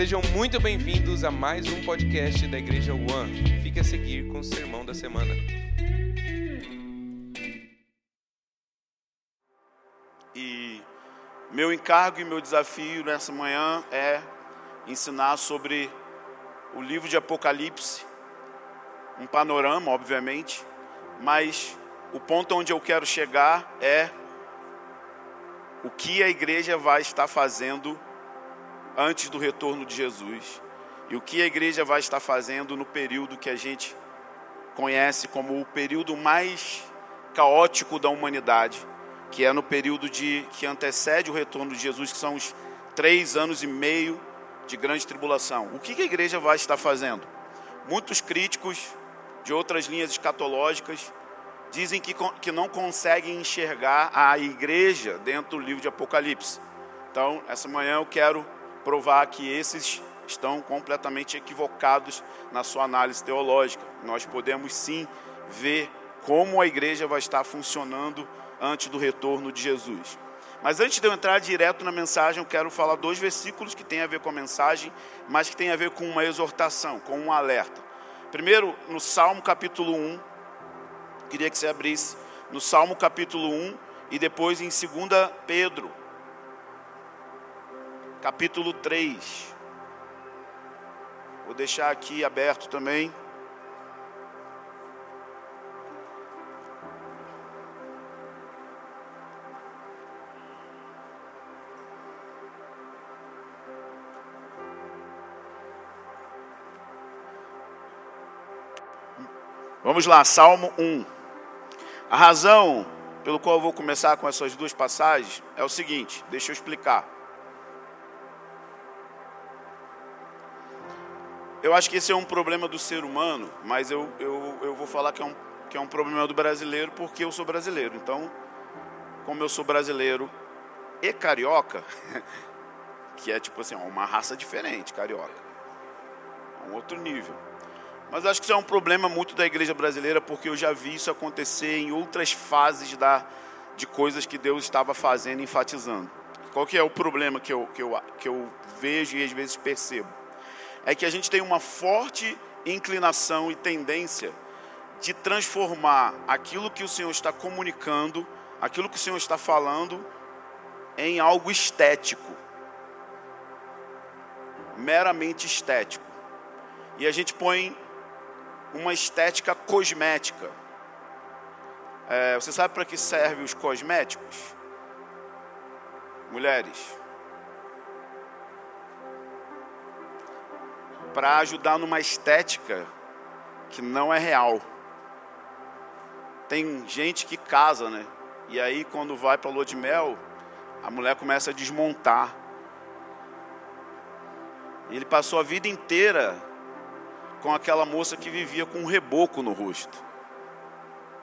Sejam muito bem-vindos a mais um podcast da Igreja One. Fique a seguir com o sermão da semana. E meu encargo e meu desafio nessa manhã é ensinar sobre o livro de Apocalipse, um panorama, obviamente, mas o ponto onde eu quero chegar é o que a igreja vai estar fazendo antes do retorno de Jesus e o que a igreja vai estar fazendo no período que a gente conhece como o período mais caótico da humanidade, que é no período de que antecede o retorno de Jesus, que são os três anos e meio de grande tribulação. O que a igreja vai estar fazendo? Muitos críticos de outras linhas escatológicas dizem que, que não conseguem enxergar a igreja dentro do livro de Apocalipse. Então, essa manhã eu quero provar que esses estão completamente equivocados na sua análise teológica. Nós podemos sim ver como a igreja vai estar funcionando antes do retorno de Jesus. Mas antes de eu entrar direto na mensagem, eu quero falar dois versículos que têm a ver com a mensagem, mas que têm a ver com uma exortação, com um alerta. Primeiro, no Salmo capítulo 1, queria que você abrisse no Salmo capítulo 1 e depois em 2 Pedro, capítulo 3. Vou deixar aqui aberto também. Vamos lá, Salmo 1. A razão pelo qual eu vou começar com essas duas passagens é o seguinte, deixa eu explicar. Eu acho que esse é um problema do ser humano, mas eu, eu, eu vou falar que é, um, que é um problema do brasileiro porque eu sou brasileiro. Então, como eu sou brasileiro e carioca, que é tipo assim, uma raça diferente, carioca, um outro nível. Mas acho que isso é um problema muito da igreja brasileira, porque eu já vi isso acontecer em outras fases da, de coisas que Deus estava fazendo, enfatizando. Qual que é o problema que eu, que, eu, que eu vejo e às vezes percebo? É que a gente tem uma forte inclinação e tendência de transformar aquilo que o Senhor está comunicando, aquilo que o Senhor está falando, em algo estético. Meramente estético. E a gente põe uma estética cosmética. É, você sabe para que servem os cosméticos? Mulheres. Para ajudar numa estética que não é real. Tem gente que casa, né? E aí quando vai para lua de mel, a mulher começa a desmontar. Ele passou a vida inteira com aquela moça que vivia com um reboco no rosto.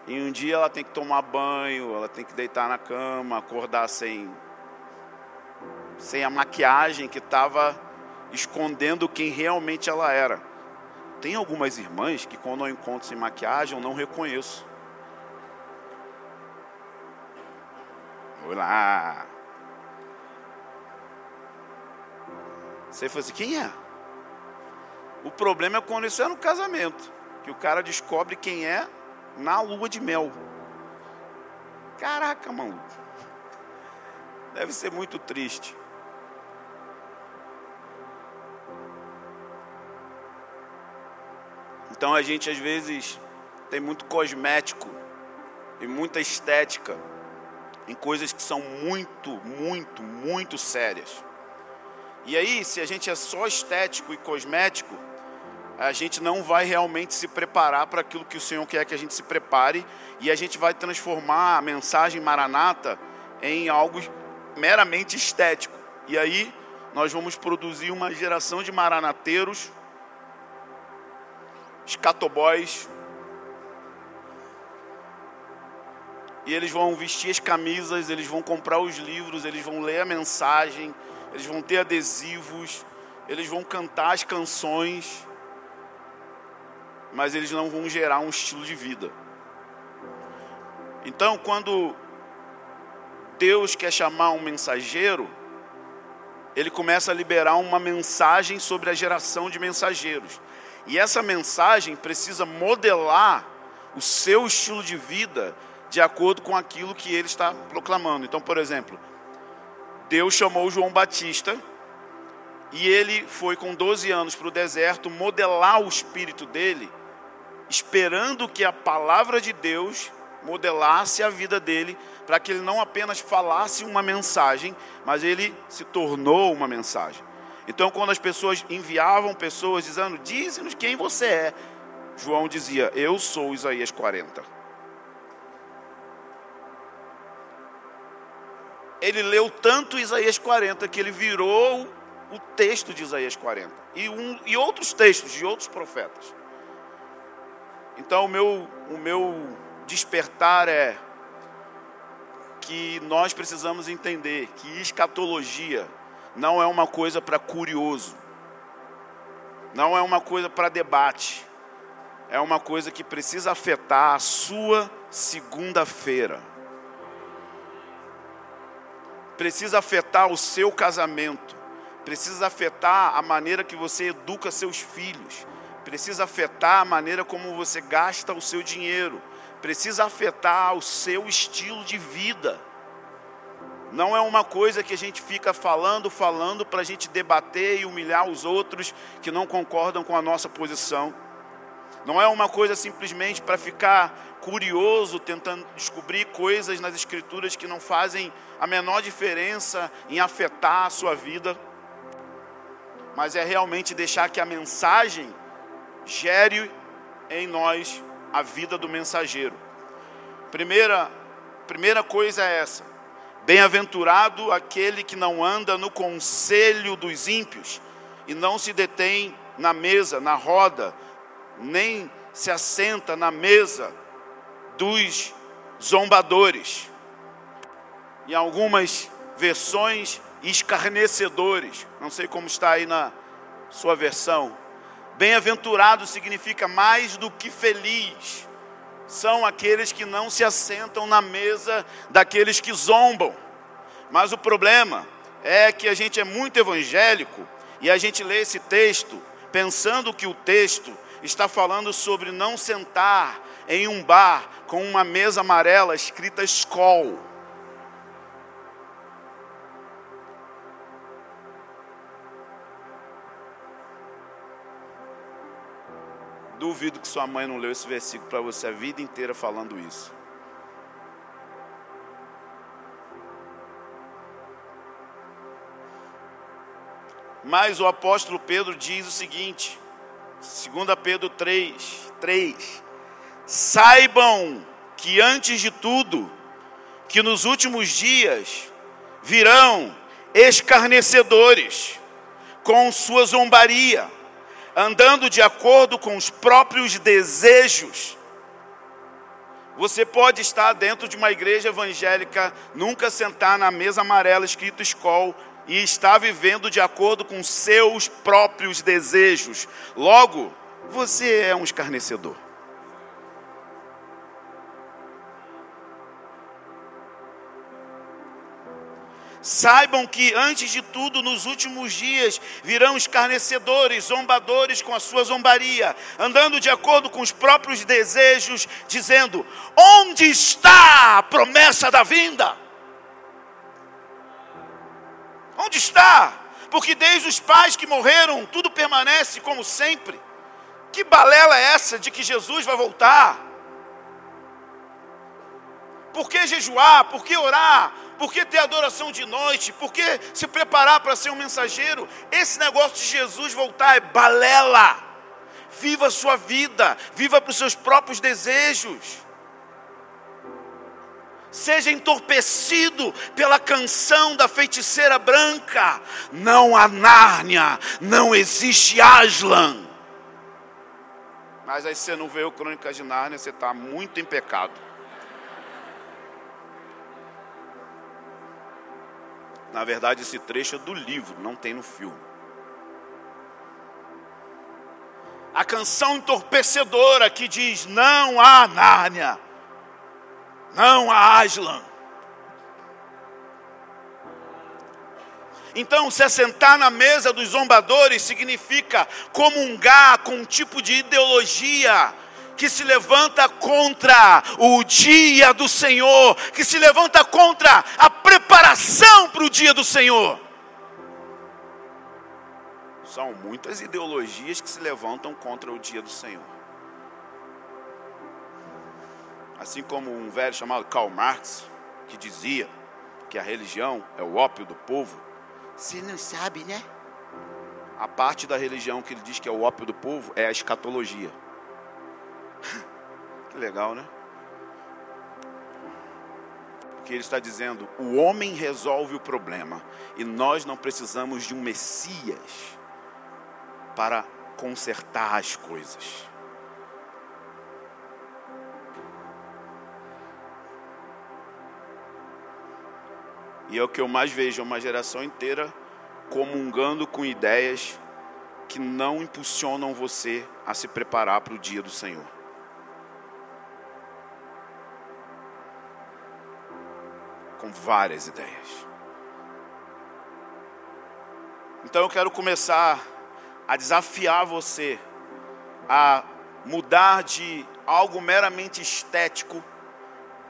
E um dia ela tem que tomar banho, ela tem que deitar na cama, acordar sem, sem a maquiagem que estava escondendo quem realmente ela era. Tem algumas irmãs que quando eu encontro sem maquiagem eu não reconheço. Olá. Você falou assim, quem é? O problema é quando isso é no casamento, que o cara descobre quem é na lua de mel. Caraca, maluco. Deve ser muito triste. Então a gente às vezes tem muito cosmético e muita estética em coisas que são muito, muito, muito sérias. E aí, se a gente é só estético e cosmético, a gente não vai realmente se preparar para aquilo que o Senhor quer que a gente se prepare e a gente vai transformar a mensagem maranata em algo meramente estético. E aí nós vamos produzir uma geração de maranateiros, escatobóis, e eles vão vestir as camisas, eles vão comprar os livros, eles vão ler a mensagem, eles vão ter adesivos, eles vão cantar as canções, mas eles não vão gerar um estilo de vida. Então, quando Deus quer chamar um mensageiro, ele começa a liberar uma mensagem sobre a geração de mensageiros. E essa mensagem precisa modelar o seu estilo de vida de acordo com aquilo que ele está proclamando. Então, por exemplo, Deus chamou João Batista e ele foi com 12 anos para o deserto modelar o espírito dele, esperando que a palavra de Deus modelasse a vida dele, para que ele não apenas falasse uma mensagem, mas ele se tornou uma mensagem. Então, quando as pessoas enviavam pessoas dizendo, dize-nos quem você é, João dizia, eu sou Isaías 40. Ele leu tanto Isaías 40 que ele virou o texto de Isaías 40 e, um, e outros textos de outros profetas. Então, o meu, o meu despertar é que nós precisamos entender que escatologia não é uma coisa para curioso, não é uma coisa para debate, é uma coisa que precisa afetar a sua segunda-feira, precisa afetar o seu casamento, precisa afetar a maneira que você educa seus filhos, precisa afetar a maneira como você gasta o seu dinheiro, precisa afetar o seu estilo de vida. Não é uma coisa que a gente fica falando, falando para a gente debater e humilhar os outros que não concordam com a nossa posição. Não é uma coisa simplesmente para ficar curioso, tentando descobrir coisas nas Escrituras que não fazem a menor diferença em afetar a sua vida. Mas é realmente deixar que a mensagem gere em nós a vida do mensageiro. Primeira, primeira coisa é essa: bem-aventurado aquele que não anda no conselho dos ímpios e não se detém na mesa, na roda, nem se assenta na mesa dos zombadores. Em algumas versões, escarnecedores. Não sei como está aí na sua versão. Bem-aventurado significa mais do que feliz. São aqueles que não se assentam na mesa daqueles que zombam. Mas o problema é que a gente é muito evangélico e a gente lê esse texto pensando que o texto está falando sobre não sentar em um bar com uma mesa amarela escrita Skol. Duvido que sua mãe não leu esse versículo para você a vida inteira falando isso. Mas o apóstolo Pedro diz o seguinte, 2 Pedro 3, 3: Saibam que antes de tudo, que nos últimos dias virão escarnecedores com sua zombaria andando de acordo com os próprios desejos. Você pode estar dentro de uma igreja evangélica, nunca sentar na mesa amarela escrito escol e estar vivendo de acordo com seus próprios desejos. Logo, você é um escarnecedor. Saibam que, antes de tudo, nos últimos dias virão escarnecedores, zombadores com a sua zombaria, andando de acordo com os próprios desejos, dizendo: Onde está a promessa da vinda? Onde está? Porque desde os pais que morreram, tudo permanece como sempre. Que balela é essa de que Jesus vai voltar? Por que jejuar? Por que orar? Por que ter adoração de noite? Por que se preparar para ser um mensageiro? Esse negócio de Jesus voltar é balela. Viva a sua vida, viva para os seus próprios desejos. Seja entorpecido pela canção da feiticeira branca. Não há Nárnia, não existe Aslan. Mas aí você não vê o Crônica de Nárnia, você está muito em pecado. Na verdade, esse trecho é do livro, não tem no filme. A canção entorpecedora que diz: Não há Nárnia, não há Aslan. Então, se assentar na mesa dos zombadores significa comungar com um tipo de ideologia que se levanta contra o dia do Senhor, que se levanta contra a preparação para o dia do Senhor. São muitas ideologias que se levantam contra o dia do Senhor. Assim como um velho chamado Karl Marx, que dizia que a religião é o ópio do povo. Você não sabe, né? A parte da religião que ele diz que é o ópio do povo é a escatologia. que legal, né? Porque ele está dizendo: o homem resolve o problema e nós não precisamos de um Messias para consertar as coisas. E é o que eu mais vejo, é uma geração inteira comungando com ideias que não impulsionam você a se preparar para o dia do Senhor. Com várias ideias. Então eu quero começar a desafiar você a mudar de algo meramente estético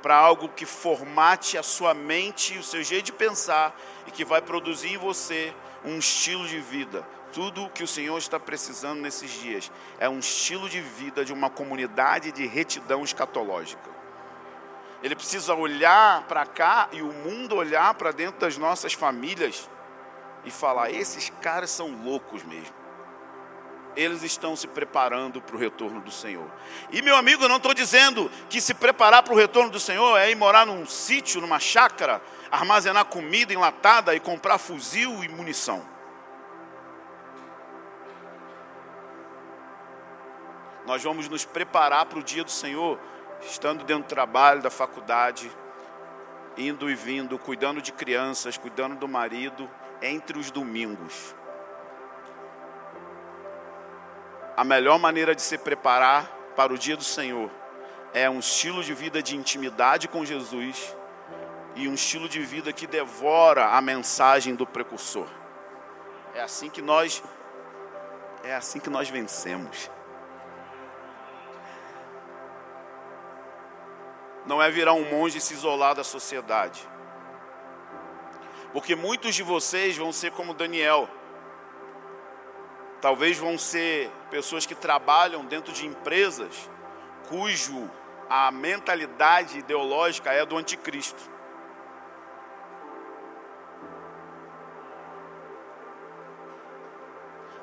para algo que formate a sua mente o seu jeito de pensar e que vai produzir em você um estilo de vida. Tudo o que o Senhor está precisando nesses dias é um estilo de vida de uma comunidade de retidão escatológica. Ele precisa olhar para cá e o mundo olhar para dentro das nossas famílias e falar: esses caras são loucos mesmo eles estão se preparando para o retorno do Senhor. E meu amigo, eu não estou dizendo que se preparar para o retorno do Senhor é ir morar num sítio, numa chácara, armazenar comida enlatada e comprar fuzil e munição. Nós vamos nos preparar para o dia do Senhor, estando dentro do trabalho, da faculdade, indo e vindo, cuidando de crianças, cuidando do marido, entre os domingos. a melhor maneira de se preparar para o dia do Senhor é um estilo de vida de intimidade com Jesus e um estilo de vida que devora a mensagem do precursor. É assim que nós é assim que nós vencemos. Não é virar um monge e se isolar da sociedade. Porque muitos de vocês vão ser como Daniel, Talvez vão ser pessoas que trabalham dentro de empresas cujo a mentalidade ideológica é do anticristo.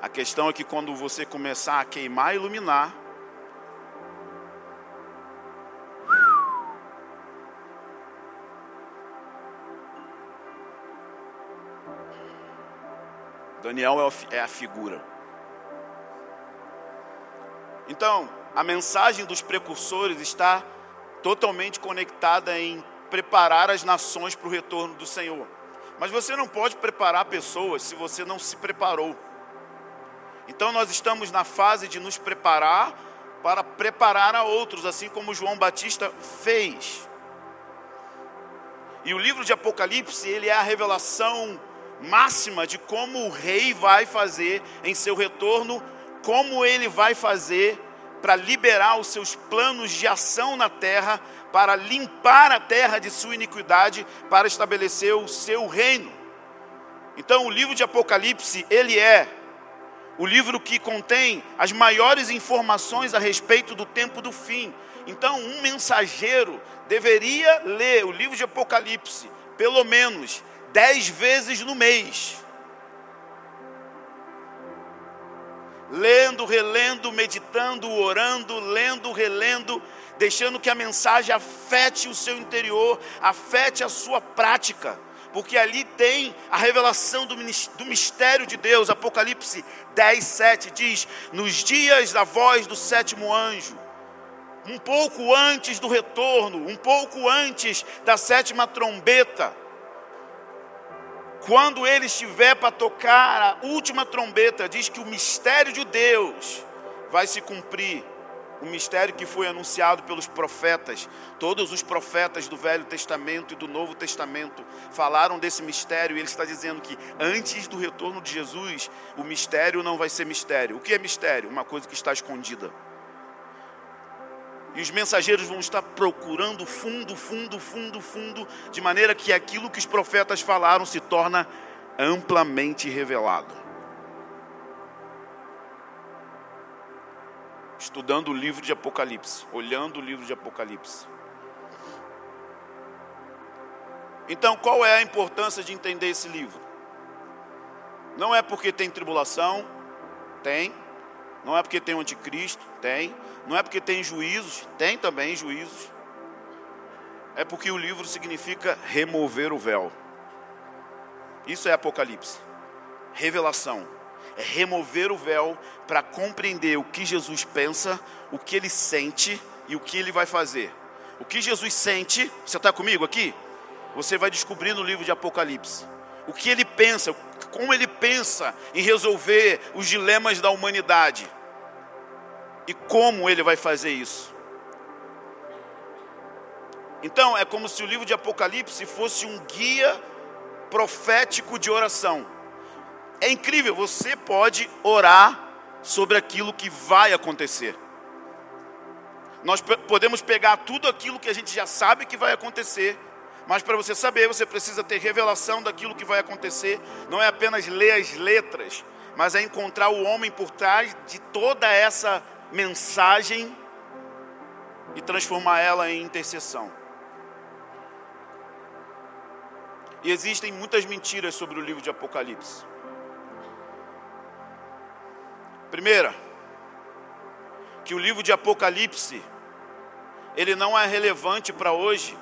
A questão é que quando você começar a queimar e iluminar, Daniel é a figura. Então, a mensagem dos precursores está totalmente conectada em preparar as nações para o retorno do Senhor. Mas você não pode preparar pessoas se você não se preparou. Então nós estamos na fase de nos preparar para preparar a outros, assim como João Batista fez. E o livro de Apocalipse, ele é a revelação máxima de como o rei vai fazer em seu retorno como ele vai fazer para liberar os seus planos de ação na terra, para limpar a terra de sua iniquidade, para estabelecer o seu reino. Então, o livro de Apocalipse, ele é o livro que contém as maiores informações a respeito do tempo do fim. Então, um mensageiro deveria ler o livro de Apocalipse pelo menos dez vezes no mês. lendo, relendo, meditando, orando, lendo, relendo, deixando que a mensagem afete o seu interior, afete a sua prática, porque ali tem a revelação do mistério de Deus. Apocalipse 10, 7 diz: Nos dias da voz do sétimo anjo, um pouco antes do retorno, um pouco antes da sétima trombeta, quando ele estiver para tocar a última trombeta, diz que o mistério de Deus vai se cumprir um mistério que foi anunciado pelos profetas. Todos os profetas do Velho Testamento e do Novo Testamento falaram desse mistério, e ele está dizendo que antes do retorno de Jesus, o mistério não vai ser mistério. O que é mistério? Uma coisa que está escondida. E os mensageiros vão estar procurando fundo, fundo, fundo, fundo, de maneira que aquilo que os profetas falaram se torna amplamente revelado. estudando o livro de Apocalipse, olhando o livro de Apocalipse. Então, qual é a importância de entender esse livro? Não é porque tem tribulação, tem. Não é porque tem o anticristo, tem. Não é porque tem juízos, tem também juízos. É porque o livro significa remover o véu. Isso é Apocalipse. Revelação é remover o véu para compreender o que Jesus pensa, o que ele sente e o que ele vai fazer. O que Jesus sente, você está comigo aqui? Você vai descobrir no livro de Apocalipse. O que ele pensa, como ele pensa em resolver os dilemas da humanidade. E como ele vai fazer isso. Então, é como se o livro de Apocalipse fosse um guia profético de oração. É incrível, você pode orar sobre aquilo que vai acontecer. Nós podemos pegar tudo aquilo que a gente já sabe que vai acontecer, mas para você saber, você precisa ter revelação daquilo que vai acontecer. Não é apenas ler as letras, mas é encontrar o homem por trás de toda essa mensagem e transformar ela em intercessão. E existem muitas mentiras sobre o livro de Apocalipse. Primeira, que o livro de Apocalipse ele não é relevante para hoje,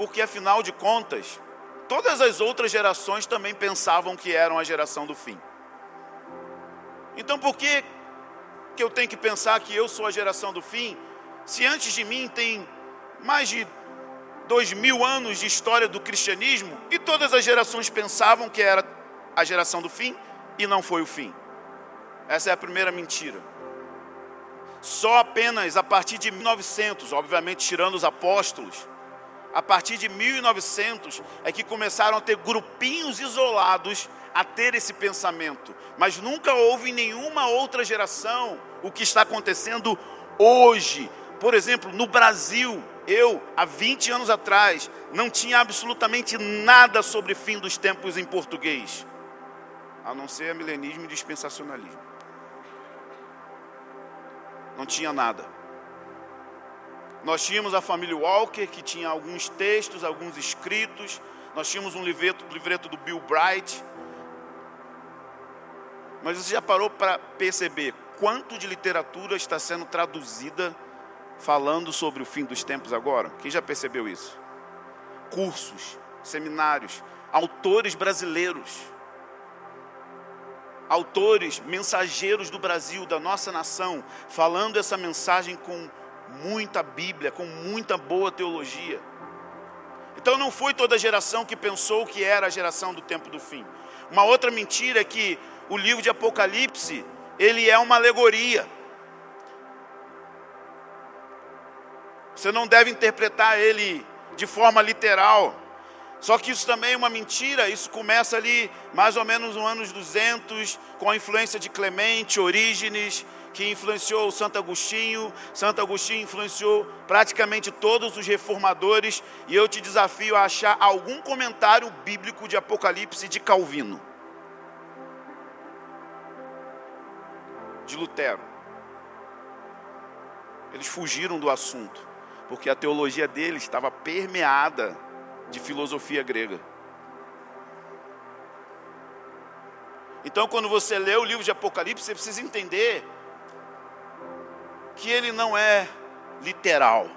porque afinal de contas, todas as outras gerações também pensavam que eram a geração do fim. Então por que, que eu tenho que pensar que eu sou a geração do fim, se antes de mim tem mais de dois mil anos de história do cristianismo e todas as gerações pensavam que era a geração do fim e não foi o fim? Essa é a primeira mentira. Só apenas a partir de 1900, obviamente tirando os apóstolos, a partir de 1900 é que começaram a ter grupinhos isolados a ter esse pensamento. Mas nunca houve em nenhuma outra geração o que está acontecendo hoje. Por exemplo, no Brasil, eu, há 20 anos atrás, não tinha absolutamente nada sobre fim dos tempos em português, a não ser milenismo e dispensacionalismo não tinha nada. Nós tínhamos a família Walker, que tinha alguns textos, alguns escritos. Nós tínhamos um livreto, livreto do Bill Bright. Mas você já parou para perceber quanto de literatura está sendo traduzida falando sobre o fim dos tempos agora? Quem já percebeu isso? Cursos, seminários, autores brasileiros autores, mensageiros do Brasil, da nossa nação, falando essa mensagem com muita Bíblia, com muita boa teologia. Então não foi toda a geração que pensou que era a geração do tempo do fim. Uma outra mentira é que o livro de Apocalipse, ele é uma alegoria. Você não deve interpretar ele de forma literal. Só que isso também é uma mentira, isso começa ali mais ou menos no anos 200, com a influência de Clemente, Orígenes, que influenciou Santo Agostinho, Santo Agostinho influenciou praticamente todos os reformadores, e eu te desafio a achar algum comentário bíblico de Apocalipse de Calvino, de Lutero. Eles fugiram do assunto, porque a teologia deles estava permeada de filosofia grega. Então, quando você lê o livro de Apocalipse, você precisa entender que ele não é literal.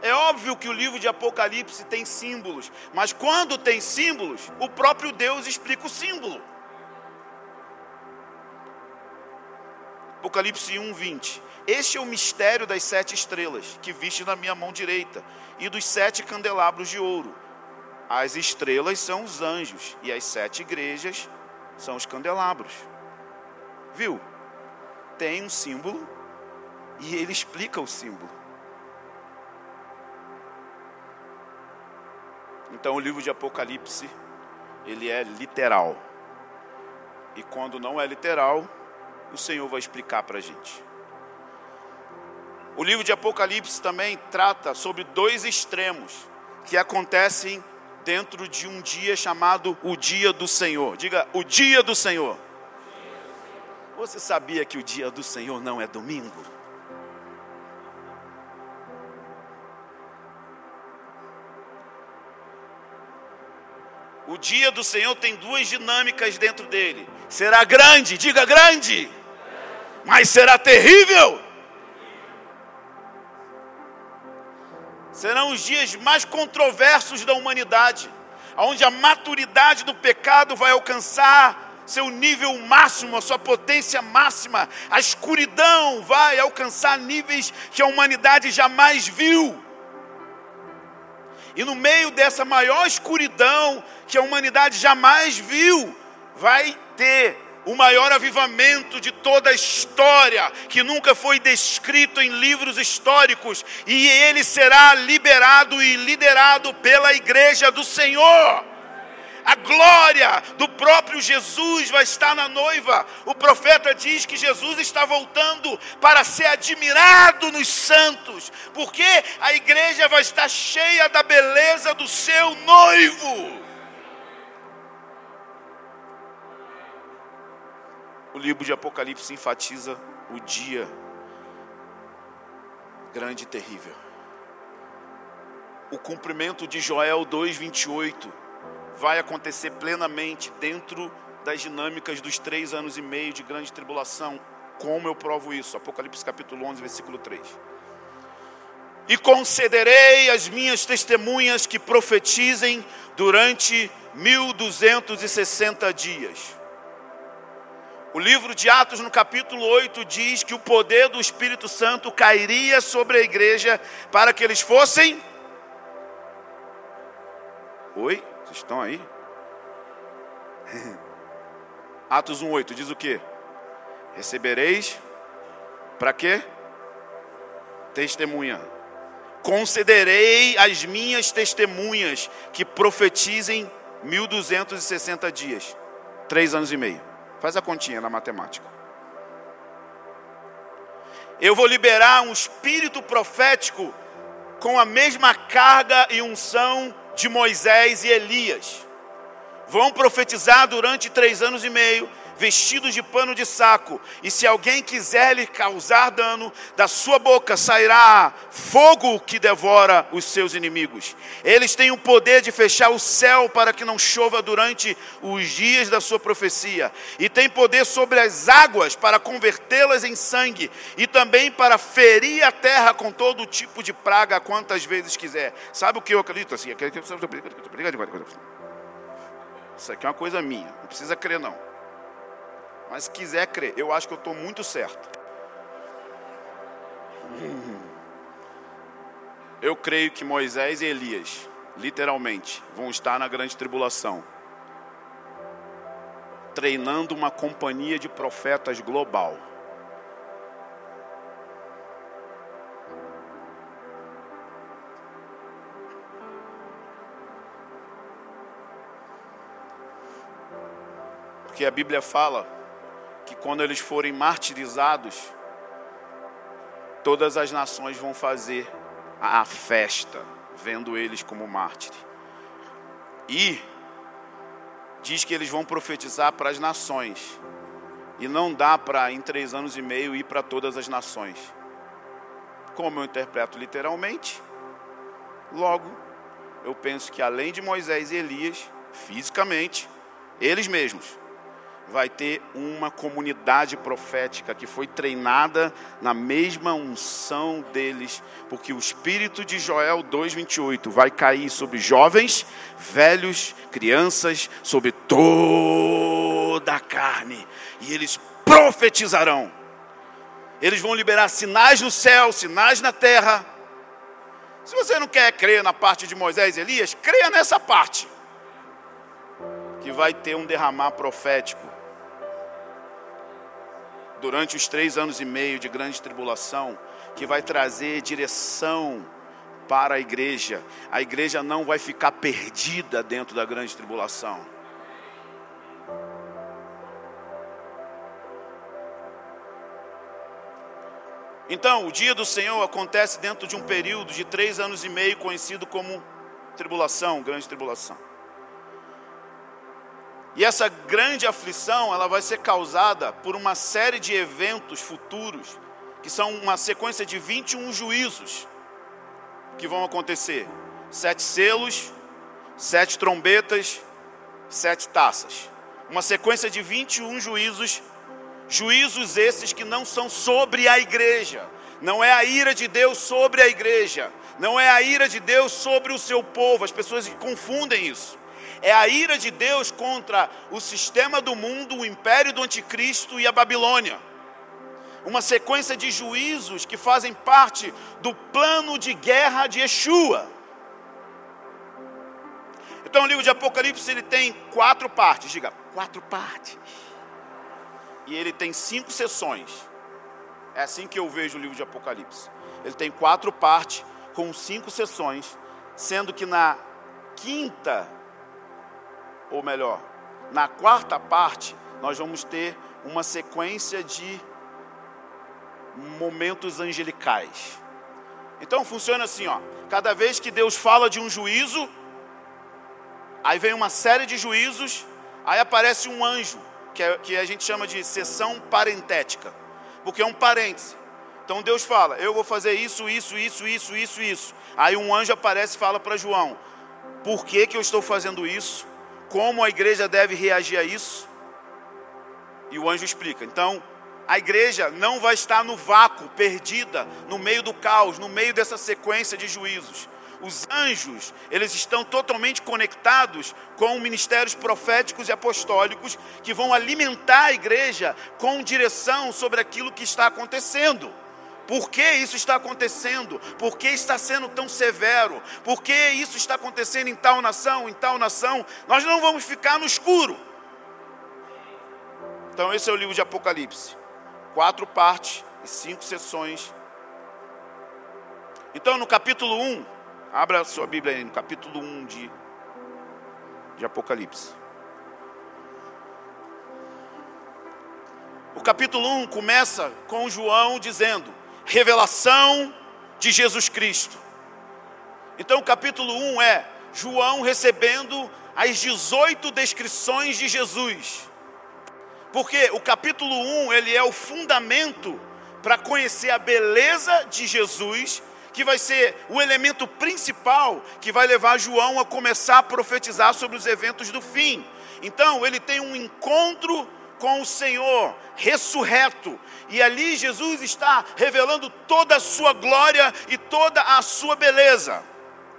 É óbvio que o livro de Apocalipse tem símbolos, mas quando tem símbolos, o próprio Deus explica o símbolo. Apocalipse 1, 20. Este é o mistério das sete estrelas que viste na minha mão direita e dos sete candelabros de ouro. As estrelas são os anjos e as sete igrejas são os candelabros. Viu? Tem um símbolo E ele explica o símbolo. Então o livro de Apocalipse, ele é literal. E quando não é literal, o Senhor vai explicar para a gente. O livro de Apocalipse também trata sobre dois extremos que acontecem dentro de um dia chamado o Dia do Senhor. Diga, o Dia do Senhor. Você sabia que o Dia do Senhor não é domingo? O dia do Senhor tem duas dinâmicas dentro dele. Será grande, diga grande, mas será terrível. Serão os dias mais controversos da humanidade, onde a maturidade do pecado vai alcançar seu nível máximo, a sua potência máxima. A escuridão vai alcançar níveis que a humanidade jamais viu. E no meio dessa maior escuridão que a humanidade jamais viu, vai ter o maior avivamento de toda a história, que nunca foi descrito em livros históricos, e ele será liberado e liderado pela igreja do Senhor a glória do próprio Jesus vai estar na noiva. O profeta diz que Jesus está voltando para ser admirado nos santos, porque a igreja vai estar cheia da beleza do seu noivo. O livro de Apocalipse enfatiza o dia grande e terrível. O cumprimento de Joel 2:28 vai acontecer plenamente dentro das dinâmicas dos três anos e meio de grande tribulação. Como eu provo isso? Apocalipse capítulo 11, versículo 3. E concederei às minhas testemunhas que profetizem durante 1260 dias. O livro de Atos, no capítulo 8, diz que o poder do Espírito Santo cairia sobre a igreja para que eles fossem. Oi? Vocês estão aí? Atos 1,8 diz o que? Recebereis para quê? Testemunha. Concederei as minhas testemunhas que profetizem 1260 dias, três anos e meio. Faz a continha na matemática. Eu vou liberar um espírito profético com a mesma carga e unção de Moisés e Elias. Vão profetizar durante três anos e meio, vestidos de pano de saco, e se alguém quiser lhe causar dano, da sua boca sairá fogo que devora os seus inimigos. Eles têm o poder de fechar o céu para que não chova durante os dias da sua profecia, e tem poder sobre as águas para convertê-las em sangue, e também para ferir a terra com todo tipo de praga quantas vezes quiser. Sabe o que eu acredito assim? Isso aqui é uma coisa minha, não precisa crer não. Mas se quiser crer, eu acho que eu estou muito certo. Eu creio que Moisés e Elias, literalmente, vão estar na grande tribulação, treinando uma companhia de profetas global. Porque a Bíblia fala que quando eles forem martirizados, todas as nações vão fazer a festa, vendo eles como mártire. E diz que eles vão profetizar para as nações. E não dá para, em três anos e meio, ir para todas as nações. Como eu interpreto literalmente, logo, eu penso que além de Moisés e Elias, fisicamente, eles mesmos vai ter uma comunidade profética que foi treinada na mesma unção deles, porque o espírito de Joel 2:28 vai cair sobre jovens, velhos, crianças, sobre toda a carne, e eles profetizarão. Eles vão liberar sinais no céu, sinais na terra. Se você não quer crer na parte de Moisés e Elias, creia nessa parte. Que vai ter um derramar profético durante os três anos e meio de grande tribulação, que vai trazer direção para a igreja. A igreja não vai ficar perdida dentro da grande tribulação. Então, o dia do Senhor acontece dentro de um período de três anos e meio, conhecido como tribulação, grande tribulação. E essa grande aflição, ela vai ser causada por uma série de eventos futuros, que são uma sequência de 21 juízos que vão acontecer: sete selos, sete trombetas, sete taças. Uma sequência de 21 juízos Juízos esses que não são sobre a igreja. Não é a ira de Deus sobre a igreja. Não é a ira de Deus sobre o seu povo. As pessoas confundem isso. É a ira de Deus contra o sistema do mundo, o império do anticristo e a Babilônia. Uma sequência de juízos que fazem parte do plano de guerra de Yeshua. Então o livro de Apocalipse ele tem quatro partes. Diga, quatro partes e ele tem cinco sessões. É assim que eu vejo o livro de Apocalipse. Ele tem quatro partes com cinco sessões, sendo que na quinta, ou melhor, na quarta parte, nós vamos ter uma sequência de momentos angelicais. Então funciona assim, ó. Cada vez que Deus fala de um juízo, aí vem uma série de juízos, aí aparece um anjo que, é, que a gente chama de sessão parentética, porque é um parêntese. Então Deus fala: Eu vou fazer isso, isso, isso, isso, isso, isso. Aí um anjo aparece e fala para João: Por que, que eu estou fazendo isso? Como a igreja deve reagir a isso? E o anjo explica. Então, a igreja não vai estar no vácuo, perdida, no meio do caos, no meio dessa sequência de juízos os anjos, eles estão totalmente conectados com ministérios proféticos e apostólicos que vão alimentar a igreja com direção sobre aquilo que está acontecendo. Por que isso está acontecendo? Por que está sendo tão severo? Por que isso está acontecendo em tal nação, em tal nação? Nós não vamos ficar no escuro. Então, esse é o livro de Apocalipse. Quatro partes e cinco sessões. Então, no capítulo 1, Abra sua Bíblia aí no capítulo 1 de, de Apocalipse. O capítulo 1 começa com João dizendo: revelação de Jesus Cristo. Então o capítulo 1 é João recebendo as 18 descrições de Jesus. Porque o capítulo 1 ele é o fundamento para conhecer a beleza de Jesus que vai ser o elemento principal que vai levar João a começar a profetizar sobre os eventos do fim. Então, ele tem um encontro com o Senhor ressurreto, e ali Jesus está revelando toda a sua glória e toda a sua beleza.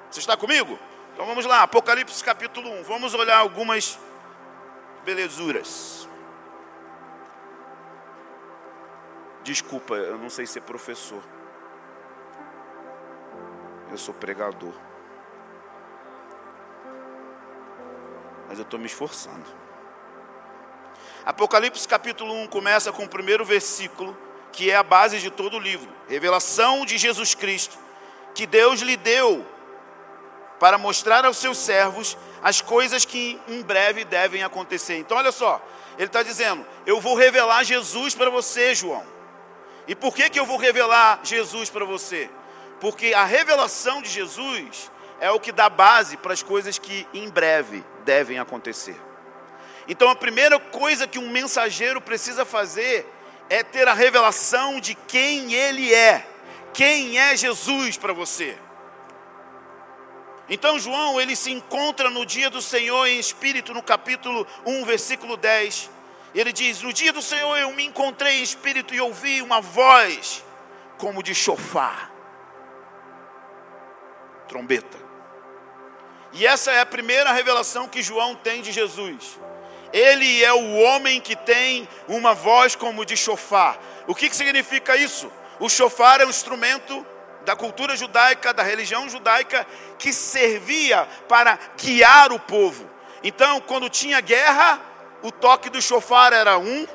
Você está comigo? Então vamos lá, Apocalipse capítulo 1. Vamos olhar algumas belezuras. Desculpa, eu não sei ser professor. Eu sou pregador. Mas eu estou me esforçando. Apocalipse capítulo 1 começa com o primeiro versículo, que é a base de todo o livro. Revelação de Jesus Cristo, que Deus lhe deu para mostrar aos seus servos as coisas que em breve devem acontecer. Então, olha só, ele está dizendo: Eu vou revelar Jesus para você, João. E por que, que eu vou revelar Jesus para você? Porque a revelação de Jesus é o que dá base para as coisas que em breve devem acontecer. Então a primeira coisa que um mensageiro precisa fazer é ter a revelação de quem ele é. Quem é Jesus para você? Então João, ele se encontra no dia do Senhor em espírito, no capítulo 1, versículo 10. Ele diz: No dia do Senhor eu me encontrei em espírito e ouvi uma voz como de chofar trombeta. E essa é a primeira revelação que João tem de Jesus. Ele é o homem que tem uma voz como de chofar. O que, que significa isso? O chofar é um instrumento da cultura judaica, da religião judaica, que servia para guiar o povo. Então, quando tinha guerra, o toque do chofar era um,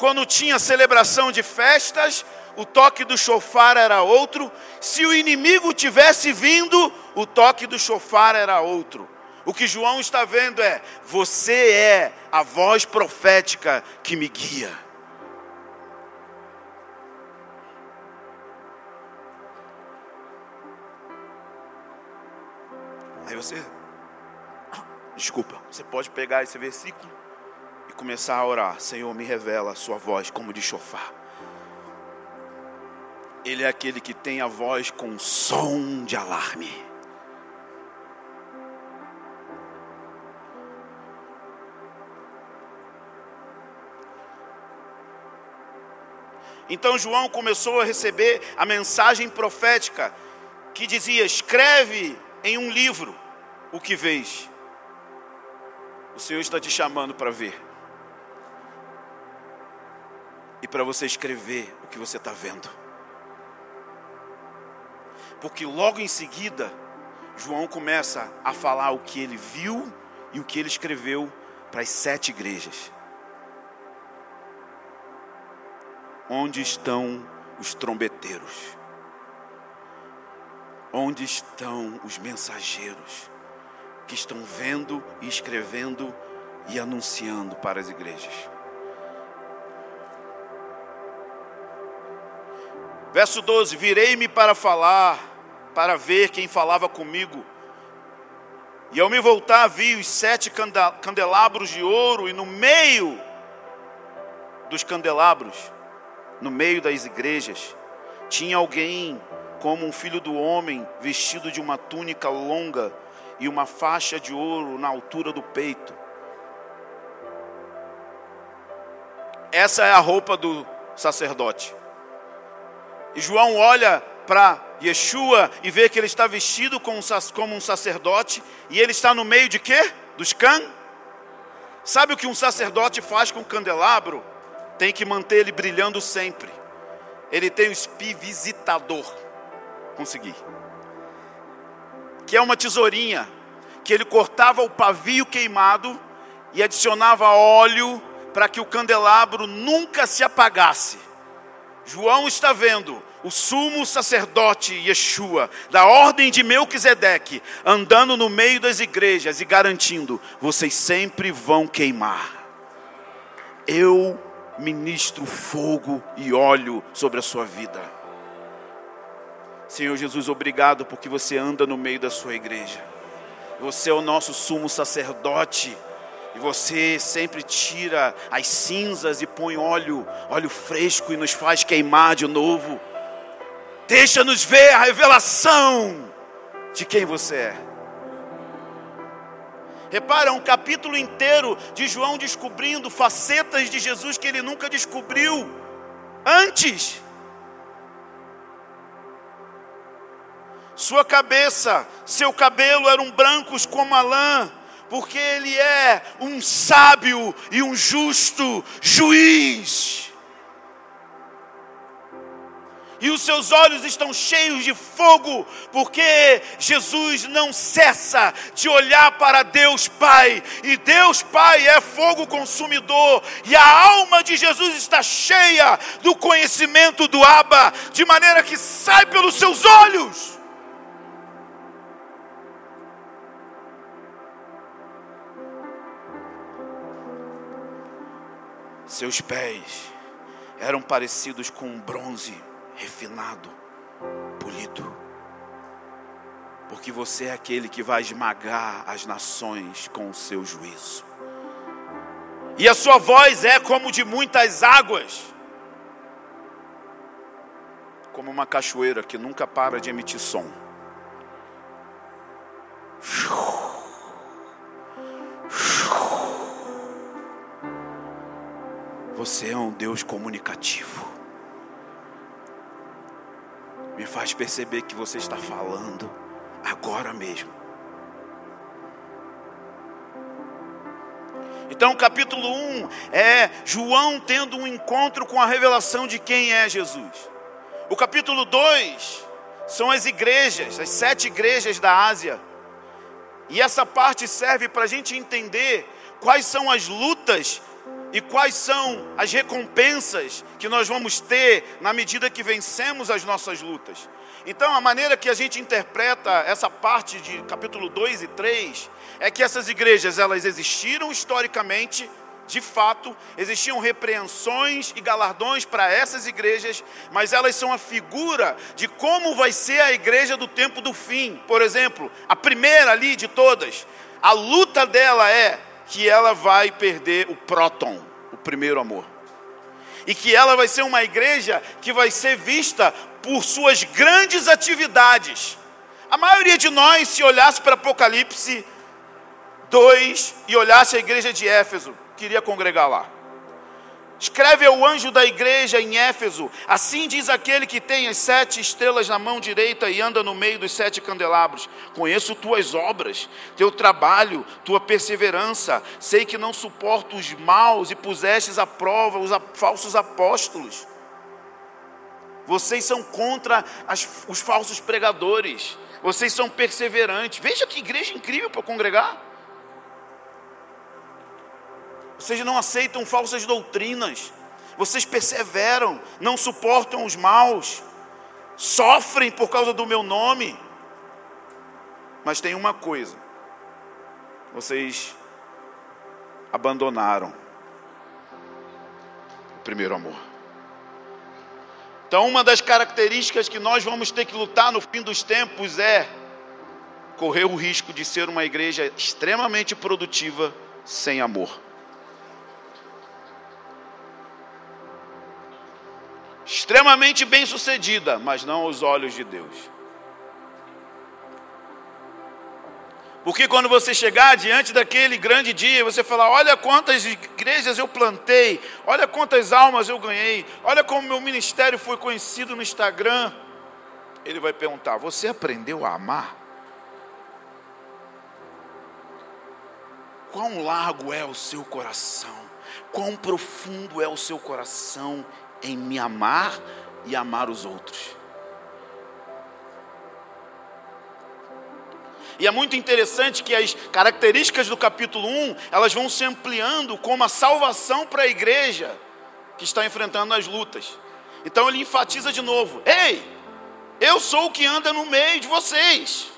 Quando tinha celebração de festas, o toque do chofar era outro. Se o inimigo tivesse vindo, o toque do chofar era outro. O que João está vendo é: você é a voz profética que me guia. Aí você, desculpa, você pode pegar esse versículo e começar a orar: Senhor, me revela a sua voz como de chofar. Ele é aquele que tem a voz com som de alarme. Então João começou a receber a mensagem profética que dizia: escreve em um livro o que vês. O Senhor está te chamando para ver e para você escrever o que você está vendo. Porque logo em seguida, João começa a falar o que ele viu e o que ele escreveu para as sete igrejas. Onde estão os trombeteiros? Onde estão os mensageiros que estão vendo e escrevendo e anunciando para as igrejas? Verso 12: Virei-me para falar, para ver quem falava comigo. E ao me voltar, vi os sete candelabros de ouro, e no meio dos candelabros no meio das igrejas, tinha alguém como um filho do homem, vestido de uma túnica longa e uma faixa de ouro na altura do peito. Essa é a roupa do sacerdote. E João olha para Yeshua e vê que ele está vestido como um sacerdote e ele está no meio de quê? Dos can? Sabe o que um sacerdote faz com um candelabro? Tem que manter ele brilhando sempre. Ele tem o espi visitador. Consegui. Que é uma tesourinha que ele cortava o pavio queimado e adicionava óleo para que o candelabro nunca se apagasse. João está vendo o sumo sacerdote Yeshua, da ordem de Melquisedeque, andando no meio das igrejas e garantindo: vocês sempre vão queimar. Eu ministro fogo e óleo sobre a sua vida. Senhor Jesus, obrigado porque você anda no meio da sua igreja. Você é o nosso sumo sacerdote. E você sempre tira as cinzas e põe óleo, óleo fresco e nos faz queimar de novo. Deixa-nos ver a revelação de quem você é. Repara, um capítulo inteiro de João descobrindo facetas de Jesus que ele nunca descobriu antes. Sua cabeça, seu cabelo eram brancos como a lã, porque ele é um sábio e um justo juiz. E os seus olhos estão cheios de fogo, porque Jesus não cessa de olhar para Deus Pai, e Deus Pai é fogo consumidor, e a alma de Jesus está cheia do conhecimento do Abba, de maneira que sai pelos seus olhos. Seus pés eram parecidos com bronze refinado, polido. Porque você é aquele que vai esmagar as nações com o seu juízo. E a sua voz é como de muitas águas, como uma cachoeira que nunca para de emitir som. Você é um Deus comunicativo me faz perceber que você está falando agora mesmo. Então, capítulo 1 é João tendo um encontro com a revelação de quem é Jesus. O capítulo 2 são as igrejas, as sete igrejas da Ásia. E essa parte serve para a gente entender quais são as lutas e quais são as recompensas que nós vamos ter na medida que vencemos as nossas lutas. Então, a maneira que a gente interpreta essa parte de capítulo 2 e 3 é que essas igrejas, elas existiram historicamente, de fato, existiam repreensões e galardões para essas igrejas, mas elas são a figura de como vai ser a igreja do tempo do fim. Por exemplo, a primeira ali de todas, a luta dela é que ela vai perder o próton, o primeiro amor. E que ela vai ser uma igreja que vai ser vista por suas grandes atividades. A maioria de nós, se olhasse para Apocalipse 2 e olhasse a igreja de Éfeso, queria congregar lá. Escreve ao anjo da igreja em Éfeso: Assim diz aquele que tem as sete estrelas na mão direita e anda no meio dos sete candelabros: Conheço tuas obras, teu trabalho, tua perseverança. Sei que não suporto os maus e pusestes à prova os falsos apóstolos. Vocês são contra as, os falsos pregadores. Vocês são perseverantes. Veja que igreja incrível para congregar. Vocês não aceitam falsas doutrinas. Vocês perseveram, não suportam os maus, sofrem por causa do meu nome. Mas tem uma coisa: vocês abandonaram o primeiro amor. Então, uma das características que nós vamos ter que lutar no fim dos tempos é correr o risco de ser uma igreja extremamente produtiva sem amor. Extremamente bem-sucedida, mas não aos olhos de Deus. Porque quando você chegar diante daquele grande dia, você falar: Olha quantas igrejas eu plantei, olha quantas almas eu ganhei, olha como meu ministério foi conhecido no Instagram. Ele vai perguntar: Você aprendeu a amar? Quão largo é o seu coração? Quão profundo é o seu coração em me amar e amar os outros. E é muito interessante que as características do capítulo 1, elas vão se ampliando como a salvação para a igreja que está enfrentando as lutas. Então ele enfatiza de novo: Ei, eu sou o que anda no meio de vocês.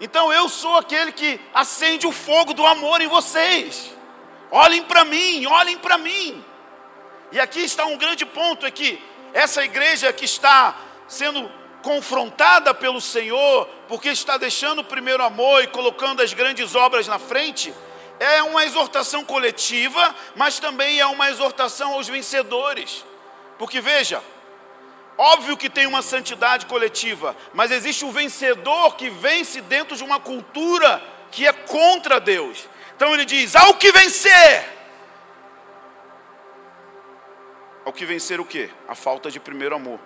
Então eu sou aquele que acende o fogo do amor em vocês. Olhem para mim, olhem para mim. E aqui está um grande ponto: é que essa igreja que está sendo confrontada pelo Senhor, porque está deixando o primeiro amor e colocando as grandes obras na frente, é uma exortação coletiva, mas também é uma exortação aos vencedores. Porque veja, óbvio que tem uma santidade coletiva, mas existe um vencedor que vence dentro de uma cultura que é contra Deus. Então ele diz: ao que vencer, ao que vencer o quê? A falta de primeiro amor.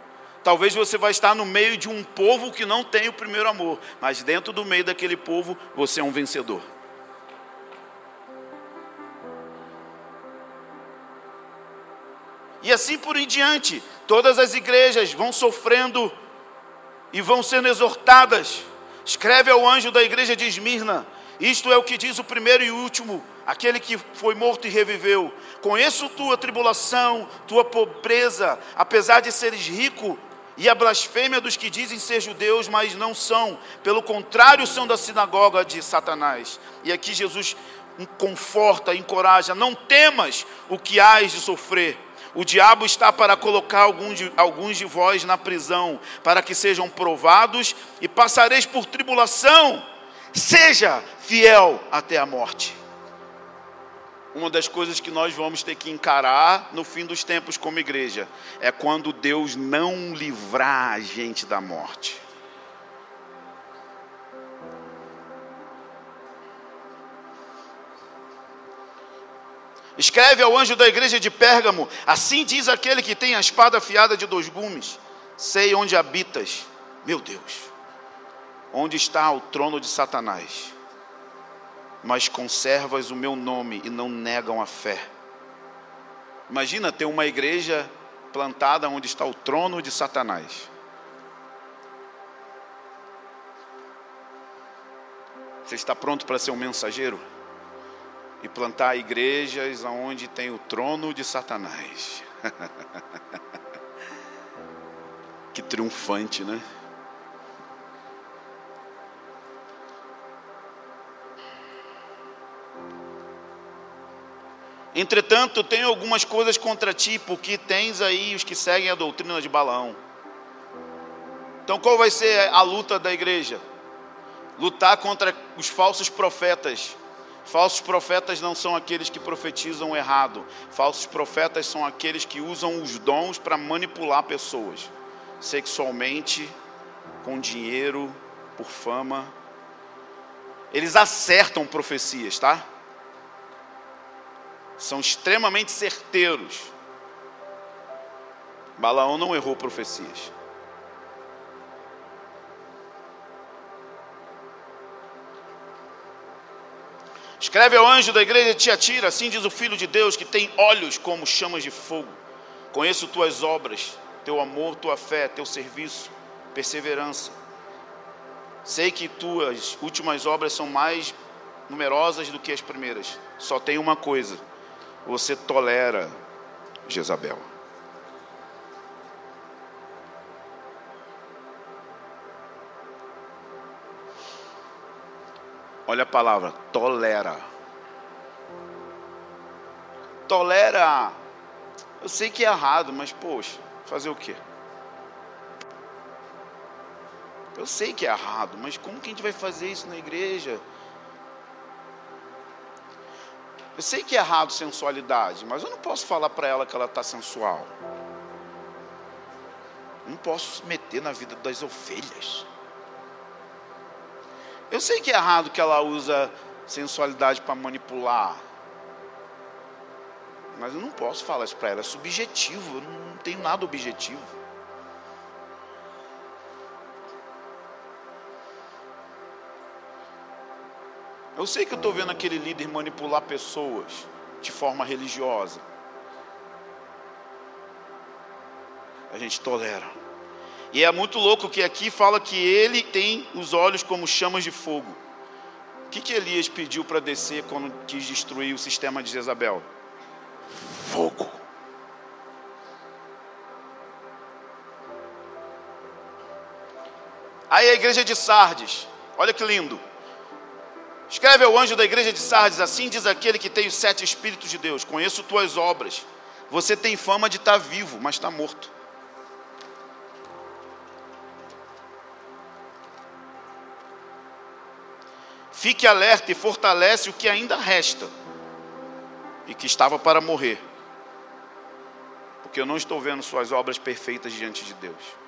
Talvez você vai estar no meio de um povo que não tem o primeiro amor, mas dentro do meio daquele povo você é um vencedor. E assim por em diante, todas as igrejas vão sofrendo e vão sendo exortadas. Escreve ao anjo da igreja de Esmirna: Isto é o que diz o primeiro e último, aquele que foi morto e reviveu. Conheço tua tribulação, tua pobreza, apesar de seres rico, e a blasfêmia dos que dizem ser judeus, mas não são, pelo contrário, são da sinagoga de Satanás. E aqui Jesus conforta, encoraja: não temas o que hás de sofrer. O diabo está para colocar alguns de, alguns de vós na prisão, para que sejam provados e passareis por tribulação. Seja fiel até a morte uma das coisas que nós vamos ter que encarar no fim dos tempos como igreja é quando Deus não livrar a gente da morte. Escreve ao anjo da igreja de Pérgamo: Assim diz aquele que tem a espada afiada de dois gumes: Sei onde habitas, meu Deus, onde está o trono de Satanás mas conservas o meu nome e não negam a fé. Imagina ter uma igreja plantada onde está o trono de Satanás. Você está pronto para ser um mensageiro? e plantar igrejas onde tem o trono de Satanás. que triunfante, né? Entretanto, tenho algumas coisas contra ti, porque tens aí os que seguem a doutrina de Balaão. Então, qual vai ser a luta da igreja? Lutar contra os falsos profetas. Falsos profetas não são aqueles que profetizam errado. Falsos profetas são aqueles que usam os dons para manipular pessoas sexualmente, com dinheiro, por fama. Eles acertam profecias, tá? São extremamente certeiros. Balaão não errou profecias. Escreve ao anjo da igreja de Tiatira, assim diz o Filho de Deus, que tem olhos como chamas de fogo. Conheço tuas obras, teu amor, tua fé, teu serviço, perseverança. Sei que tuas últimas obras são mais numerosas do que as primeiras. Só tem uma coisa: você tolera Jezabel. Olha a palavra, tolera. Tolera. Eu sei que é errado, mas poxa, fazer o quê? Eu sei que é errado, mas como que a gente vai fazer isso na igreja? Eu sei que é errado sensualidade, mas eu não posso falar para ela que ela está sensual. Não posso meter na vida das ovelhas. Eu sei que é errado que ela usa sensualidade para manipular. Mas eu não posso falar isso para ela, é subjetivo, eu não tenho nada objetivo. Eu sei que eu estou vendo aquele líder manipular pessoas de forma religiosa. A gente tolera. E é muito louco que aqui fala que ele tem os olhos como chamas de fogo. O que, que Elias pediu para descer quando quis destruir o sistema de Jezabel? Fogo. Aí a igreja de Sardes, olha que lindo. Escreve ao anjo da igreja de Sardes: Assim diz aquele que tem os sete Espíritos de Deus: Conheço tuas obras. Você tem fama de estar vivo, mas está morto. Fique alerta e fortalece o que ainda resta e que estava para morrer, porque eu não estou vendo suas obras perfeitas diante de Deus.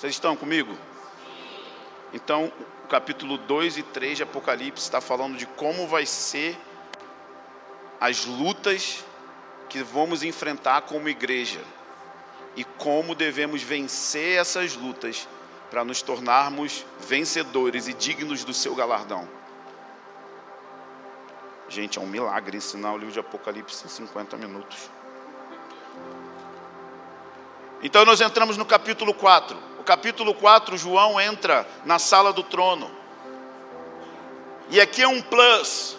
Vocês estão comigo? Então, o capítulo 2 e 3 de Apocalipse está falando de como vai ser as lutas que vamos enfrentar como igreja e como devemos vencer essas lutas para nos tornarmos vencedores e dignos do seu galardão. Gente, é um milagre ensinar o livro de Apocalipse em 50 minutos. Então nós entramos no capítulo 4. Capítulo 4, João entra na sala do trono. E aqui é um plus.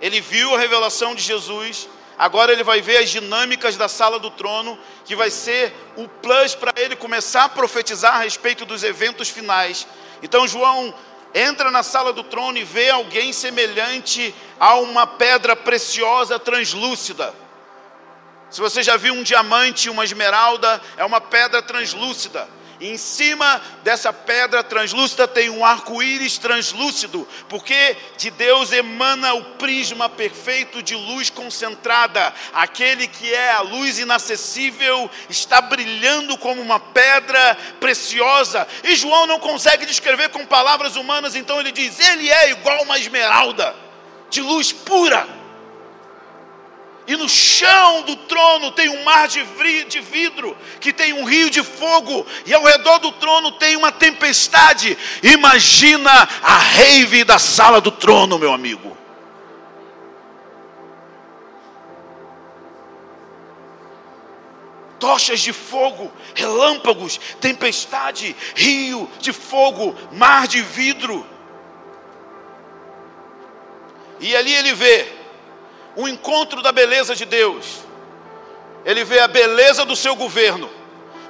Ele viu a revelação de Jesus, agora ele vai ver as dinâmicas da sala do trono, que vai ser o plus para ele começar a profetizar a respeito dos eventos finais. Então João entra na sala do trono e vê alguém semelhante a uma pedra preciosa translúcida. Se você já viu um diamante, uma esmeralda, é uma pedra translúcida. Em cima dessa pedra translúcida tem um arco-íris translúcido, porque de Deus emana o prisma perfeito de luz concentrada. Aquele que é a luz inacessível está brilhando como uma pedra preciosa. E João não consegue descrever com palavras humanas, então ele diz: Ele é igual uma esmeralda, de luz pura e no chão do trono tem um mar de vidro, que tem um rio de fogo, e ao redor do trono tem uma tempestade. Imagina a rave da sala do trono, meu amigo. Tochas de fogo, relâmpagos, tempestade, rio de fogo, mar de vidro. E ali ele vê o encontro da beleza de Deus. Ele vê a beleza do seu governo.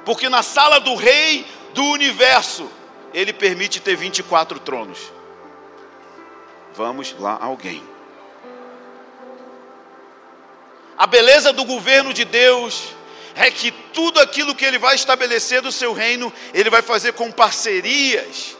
Porque na sala do rei do universo, ele permite ter 24 tronos. Vamos lá, alguém. A beleza do governo de Deus é que tudo aquilo que ele vai estabelecer do seu reino, ele vai fazer com parcerias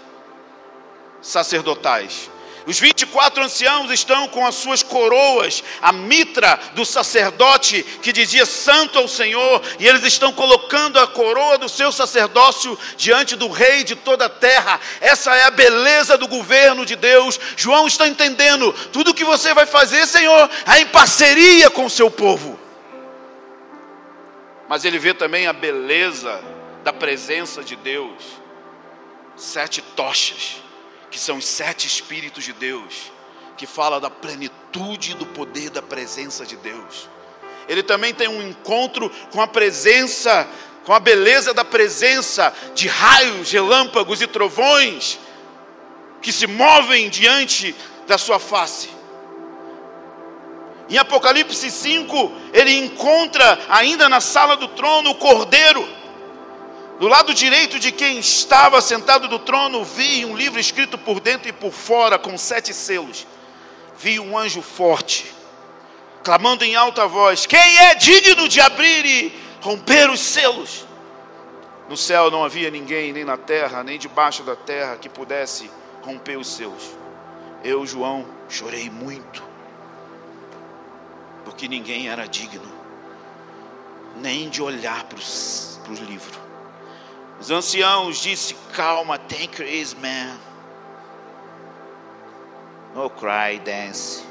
sacerdotais. Os 24 anciãos estão com as suas coroas, a mitra do sacerdote que dizia santo ao Senhor, e eles estão colocando a coroa do seu sacerdócio diante do rei de toda a terra. Essa é a beleza do governo de Deus. João está entendendo, tudo que você vai fazer, Senhor, é em parceria com o seu povo. Mas ele vê também a beleza da presença de Deus. Sete tochas que são os sete Espíritos de Deus, que fala da plenitude do poder da presença de Deus. Ele também tem um encontro com a presença, com a beleza da presença de raios, relâmpagos e trovões que se movem diante da sua face. Em Apocalipse 5, ele encontra ainda na sala do trono o cordeiro do lado direito de quem estava sentado do trono, vi um livro escrito por dentro e por fora, com sete selos. Vi um anjo forte, clamando em alta voz: Quem é digno de abrir e romper os selos? No céu não havia ninguém, nem na terra, nem debaixo da terra, que pudesse romper os selos. Eu, João, chorei muito, porque ninguém era digno, nem de olhar para os livros. Os anciãos disse: Calma, it easy, man. No cry, dance.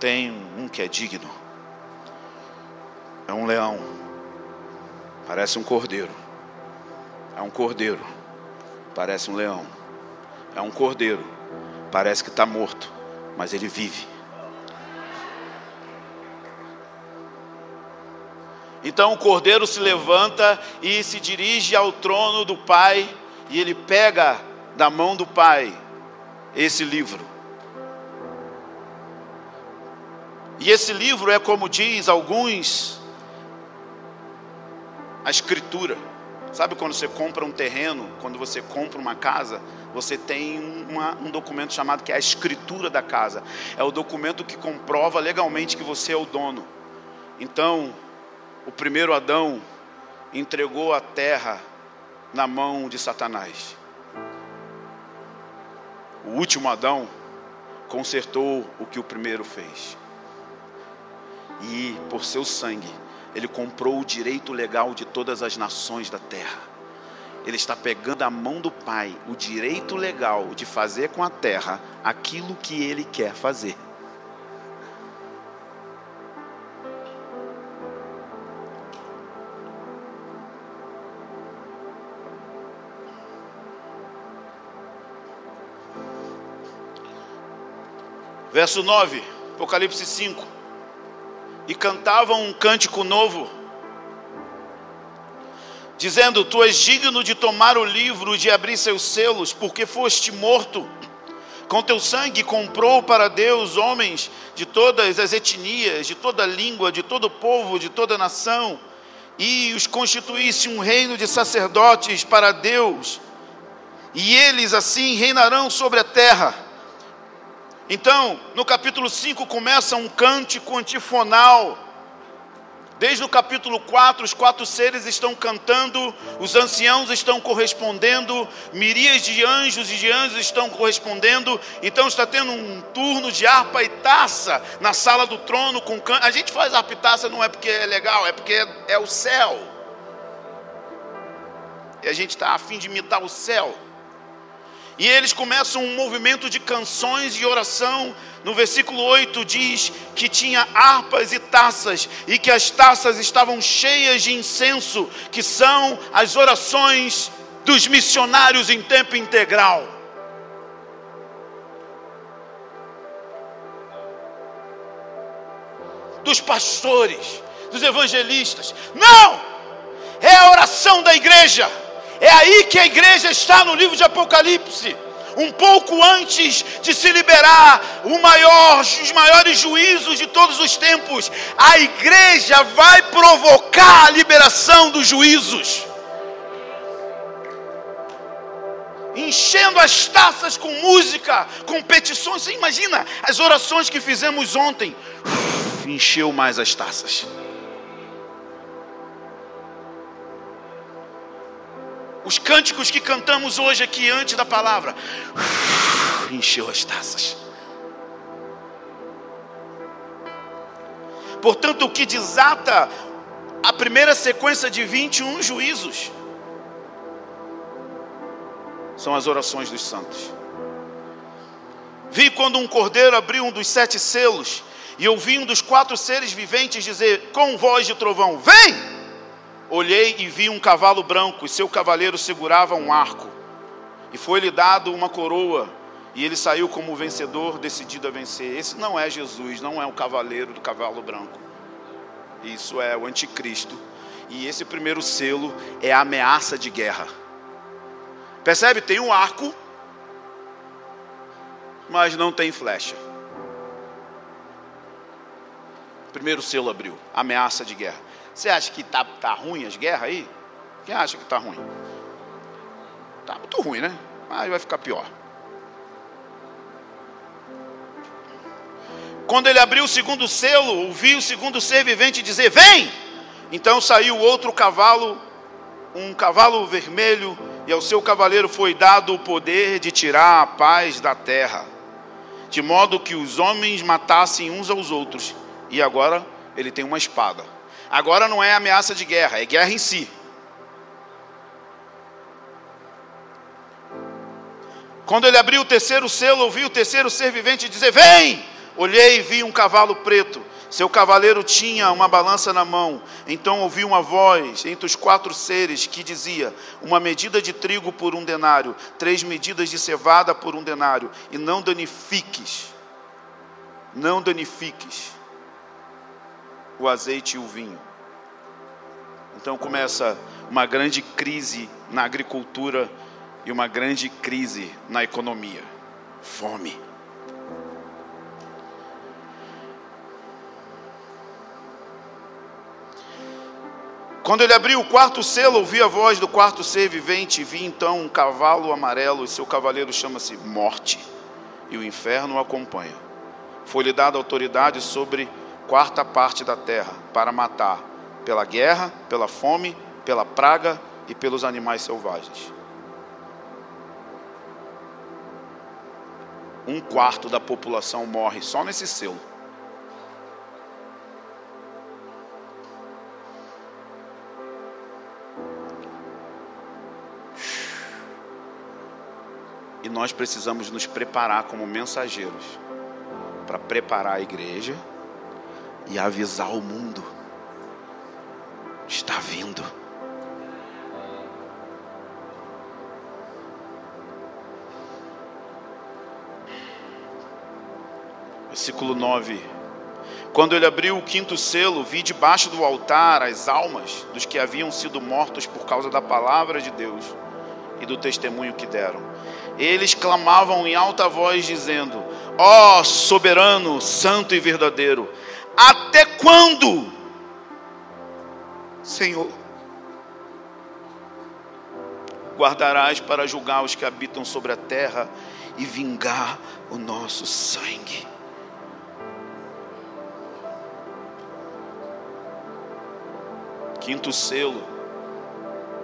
Tem um que é digno. É um leão. Parece um cordeiro. É um cordeiro. Parece um leão. É um cordeiro. Parece que está morto, mas ele vive. Então o cordeiro se levanta e se dirige ao trono do Pai, e ele pega da mão do Pai esse livro. E esse livro é como diz alguns, a escritura. Sabe quando você compra um terreno, quando você compra uma casa, você tem uma, um documento chamado que é a escritura da casa. É o documento que comprova legalmente que você é o dono. Então, o primeiro Adão entregou a terra na mão de Satanás. O último Adão consertou o que o primeiro fez. E por seu sangue, ele comprou o direito legal de todas as nações da terra. Ele está pegando a mão do Pai o direito legal de fazer com a terra aquilo que ele quer fazer. Verso 9, Apocalipse 5. E cantavam um cântico novo, dizendo: Tu és digno de tomar o livro e de abrir seus selos, porque foste morto. Com teu sangue comprou para Deus homens de todas as etnias, de toda língua, de todo povo, de toda nação, e os constituísse um reino de sacerdotes para Deus, e eles assim reinarão sobre a terra. Então, no capítulo 5 começa um cântico antifonal. Desde o capítulo 4, os quatro seres estão cantando, os anciãos estão correspondendo, miríades de anjos e de anjos estão correspondendo. Então está tendo um turno de harpa e taça na sala do trono com can... A gente faz harpa e taça não é porque é legal, é porque é, é o céu. E a gente está afim de imitar o céu. E eles começam um movimento de canções e oração. No versículo 8 diz que tinha harpas e taças, e que as taças estavam cheias de incenso, que são as orações dos missionários em tempo integral. Dos pastores, dos evangelistas. Não! É a oração da igreja. É aí que a igreja está no livro de Apocalipse. um pouco antes de se liberar o maior, os maiores juízos de todos os tempos, a igreja vai provocar a liberação dos juízos. Enchendo as taças com música, com petições. Você imagina as orações que fizemos ontem? Uf, encheu mais as taças. Os cânticos que cantamos hoje aqui antes da palavra, encheu as taças. Portanto, o que desata a primeira sequência de 21 juízos são as orações dos santos. Vi quando um cordeiro abriu um dos sete selos, e ouvi um dos quatro seres viventes dizer com voz de trovão: Vem! Olhei e vi um cavalo branco, e seu cavaleiro segurava um arco. E foi-lhe dado uma coroa, e ele saiu como vencedor, decidido a vencer. Esse não é Jesus, não é o cavaleiro do cavalo branco. Isso é o anticristo. E esse primeiro selo é a ameaça de guerra. Percebe? Tem um arco, mas não tem flecha. Primeiro selo abriu, ameaça de guerra. Você acha que tá, tá ruim as guerras aí? Quem acha que tá ruim? Tá muito ruim, né? Mas vai ficar pior. Quando ele abriu o segundo selo, ouvi o segundo ser vivente dizer: Vem! Então saiu outro cavalo, um cavalo vermelho, e ao seu cavaleiro foi dado o poder de tirar a paz da terra, de modo que os homens matassem uns aos outros. E agora ele tem uma espada. Agora não é ameaça de guerra, é guerra em si. Quando ele abriu o terceiro selo, ouvi o terceiro ser vivente dizer: Vem! Olhei e vi um cavalo preto. Seu cavaleiro tinha uma balança na mão. Então ouvi uma voz entre os quatro seres que dizia: Uma medida de trigo por um denário, três medidas de cevada por um denário, e não danifiques, não danifiques o azeite e o vinho. Então começa uma grande crise na agricultura e uma grande crise na economia. Fome. Quando ele abriu o quarto selo, ouvi a voz do quarto ser vivente, e vi então um cavalo amarelo, e seu cavaleiro chama-se Morte, e o inferno o acompanha. Foi-lhe dada autoridade sobre quarta parte da terra para matar pela guerra, pela fome, pela praga e pelos animais selvagens. Um quarto da população morre só nesse selo. E nós precisamos nos preparar como mensageiros para preparar a igreja e avisar o mundo: está vindo. Versículo 9. Quando ele abriu o quinto selo, vi debaixo do altar as almas dos que haviam sido mortos por causa da palavra de Deus e do testemunho que deram. Eles clamavam em alta voz, dizendo: Ó oh, soberano, santo e verdadeiro, até quando, Senhor, guardarás para julgar os que habitam sobre a terra e vingar o nosso sangue? Quinto selo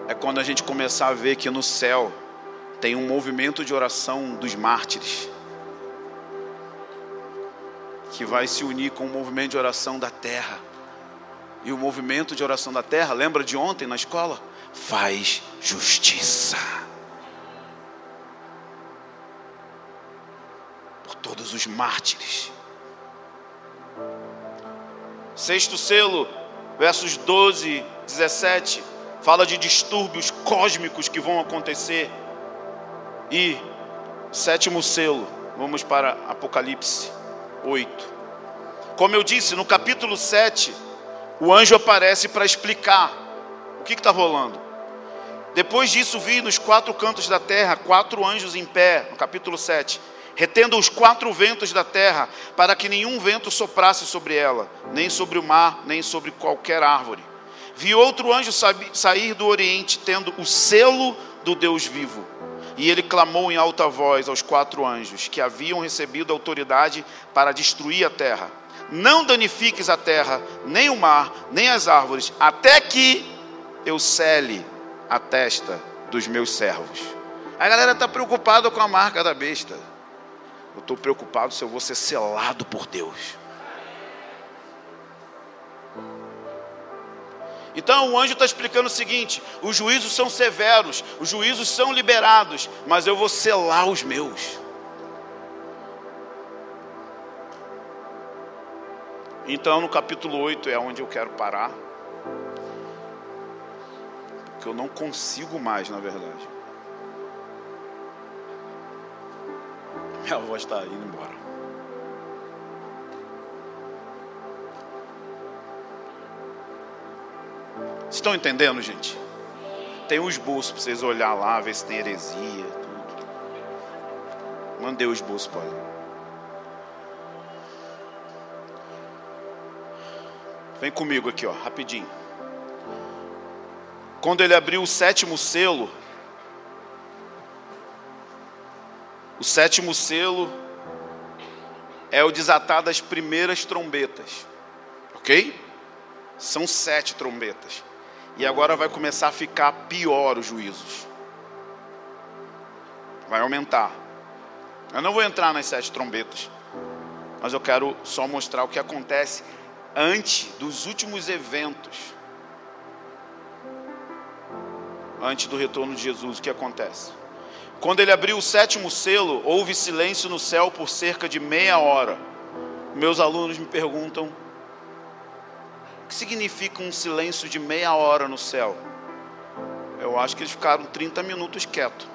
é quando a gente começar a ver que no céu tem um movimento de oração dos mártires que vai se unir com o movimento de oração da terra. E o movimento de oração da terra, lembra de ontem na escola? Faz justiça. Por todos os mártires. Sexto selo, versos 12, 17, fala de distúrbios cósmicos que vão acontecer. E sétimo selo, vamos para Apocalipse 8. Como eu disse, no capítulo 7, o anjo aparece para explicar o que está rolando. Depois disso, vi nos quatro cantos da terra quatro anjos em pé, no capítulo 7, retendo os quatro ventos da terra, para que nenhum vento soprasse sobre ela, nem sobre o mar, nem sobre qualquer árvore. Vi outro anjo sair do oriente, tendo o selo do Deus vivo. E ele clamou em alta voz aos quatro anjos que haviam recebido autoridade para destruir a terra: Não danifiques a terra, nem o mar, nem as árvores, até que eu cele a testa dos meus servos. A galera está preocupada com a marca da besta. Eu estou preocupado se eu vou ser selado por Deus. Então o anjo está explicando o seguinte: os juízos são severos, os juízos são liberados, mas eu vou selar os meus. Então no capítulo 8 é onde eu quero parar. Porque eu não consigo mais, na verdade. Minha voz está indo embora. Estão entendendo, gente? Tem um esboço para vocês olhar lá, ver se tem heresia, tudo. Mandei o esboço para. Vem comigo aqui, ó, rapidinho. Quando ele abriu o sétimo selo, o sétimo selo é o desatar das primeiras trombetas, ok? São sete trombetas. E agora vai começar a ficar pior os juízos. Vai aumentar. Eu não vou entrar nas sete trombetas, mas eu quero só mostrar o que acontece antes dos últimos eventos. Antes do retorno de Jesus, o que acontece? Quando ele abriu o sétimo selo, houve silêncio no céu por cerca de meia hora. Meus alunos me perguntam que significa um silêncio de meia hora no céu? Eu acho que eles ficaram 30 minutos quietos.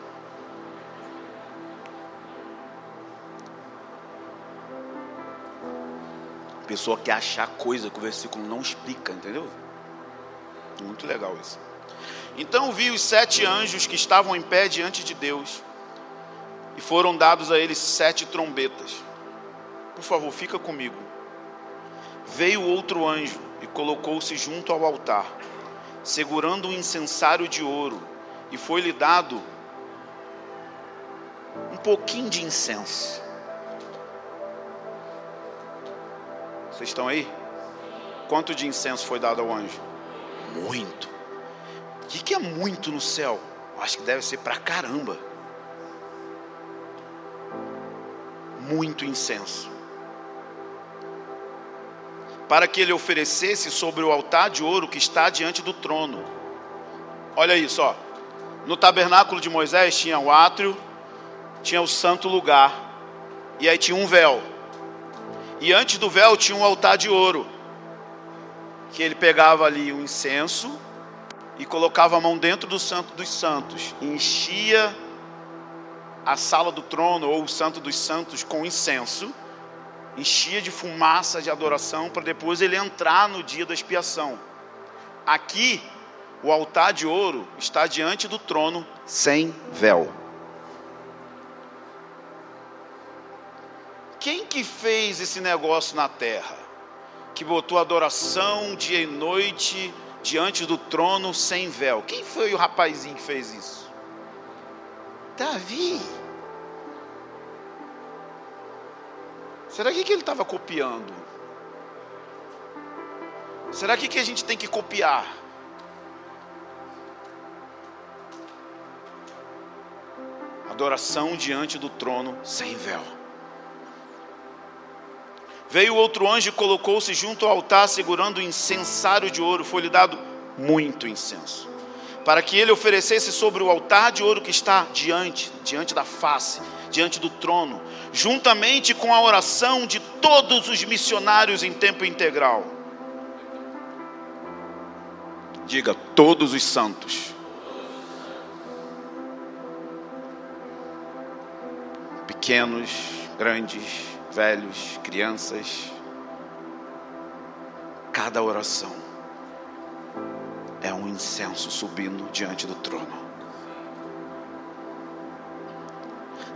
A pessoa quer achar coisa que o versículo não explica, entendeu? Muito legal isso. Então vi os sete anjos que estavam em pé diante de Deus, e foram dados a eles sete trombetas. Por favor, fica comigo. Veio outro anjo e colocou-se junto ao altar, segurando um incensário de ouro, e foi-lhe dado um pouquinho de incenso. Vocês estão aí? Quanto de incenso foi dado ao anjo? Muito. O que é muito no céu? Acho que deve ser pra caramba. Muito incenso para que ele oferecesse sobre o altar de ouro que está diante do trono. Olha isso, ó. No tabernáculo de Moisés tinha o átrio, tinha o santo lugar, e aí tinha um véu. E antes do véu tinha um altar de ouro, que ele pegava ali o incenso e colocava a mão dentro do santo dos santos, e enchia a sala do trono ou o santo dos santos com incenso enchia de fumaça de adoração para depois ele entrar no dia da expiação. Aqui, o altar de ouro está diante do trono sem véu. Quem que fez esse negócio na terra? Que botou adoração dia e noite diante do trono sem véu? Quem foi o rapazinho que fez isso? Davi. Será que, que ele estava copiando? Será que, que a gente tem que copiar? Adoração diante do trono sem véu. Veio outro anjo e colocou-se junto ao altar, segurando o incensário de ouro. Foi-lhe dado muito incenso, para que ele oferecesse sobre o altar de ouro que está diante, diante da face, diante do trono, juntamente com a oração de todos os missionários em tempo integral. Diga, todos os santos. Pequenos, grandes, velhos, crianças. Cada oração é um incenso subindo diante do trono.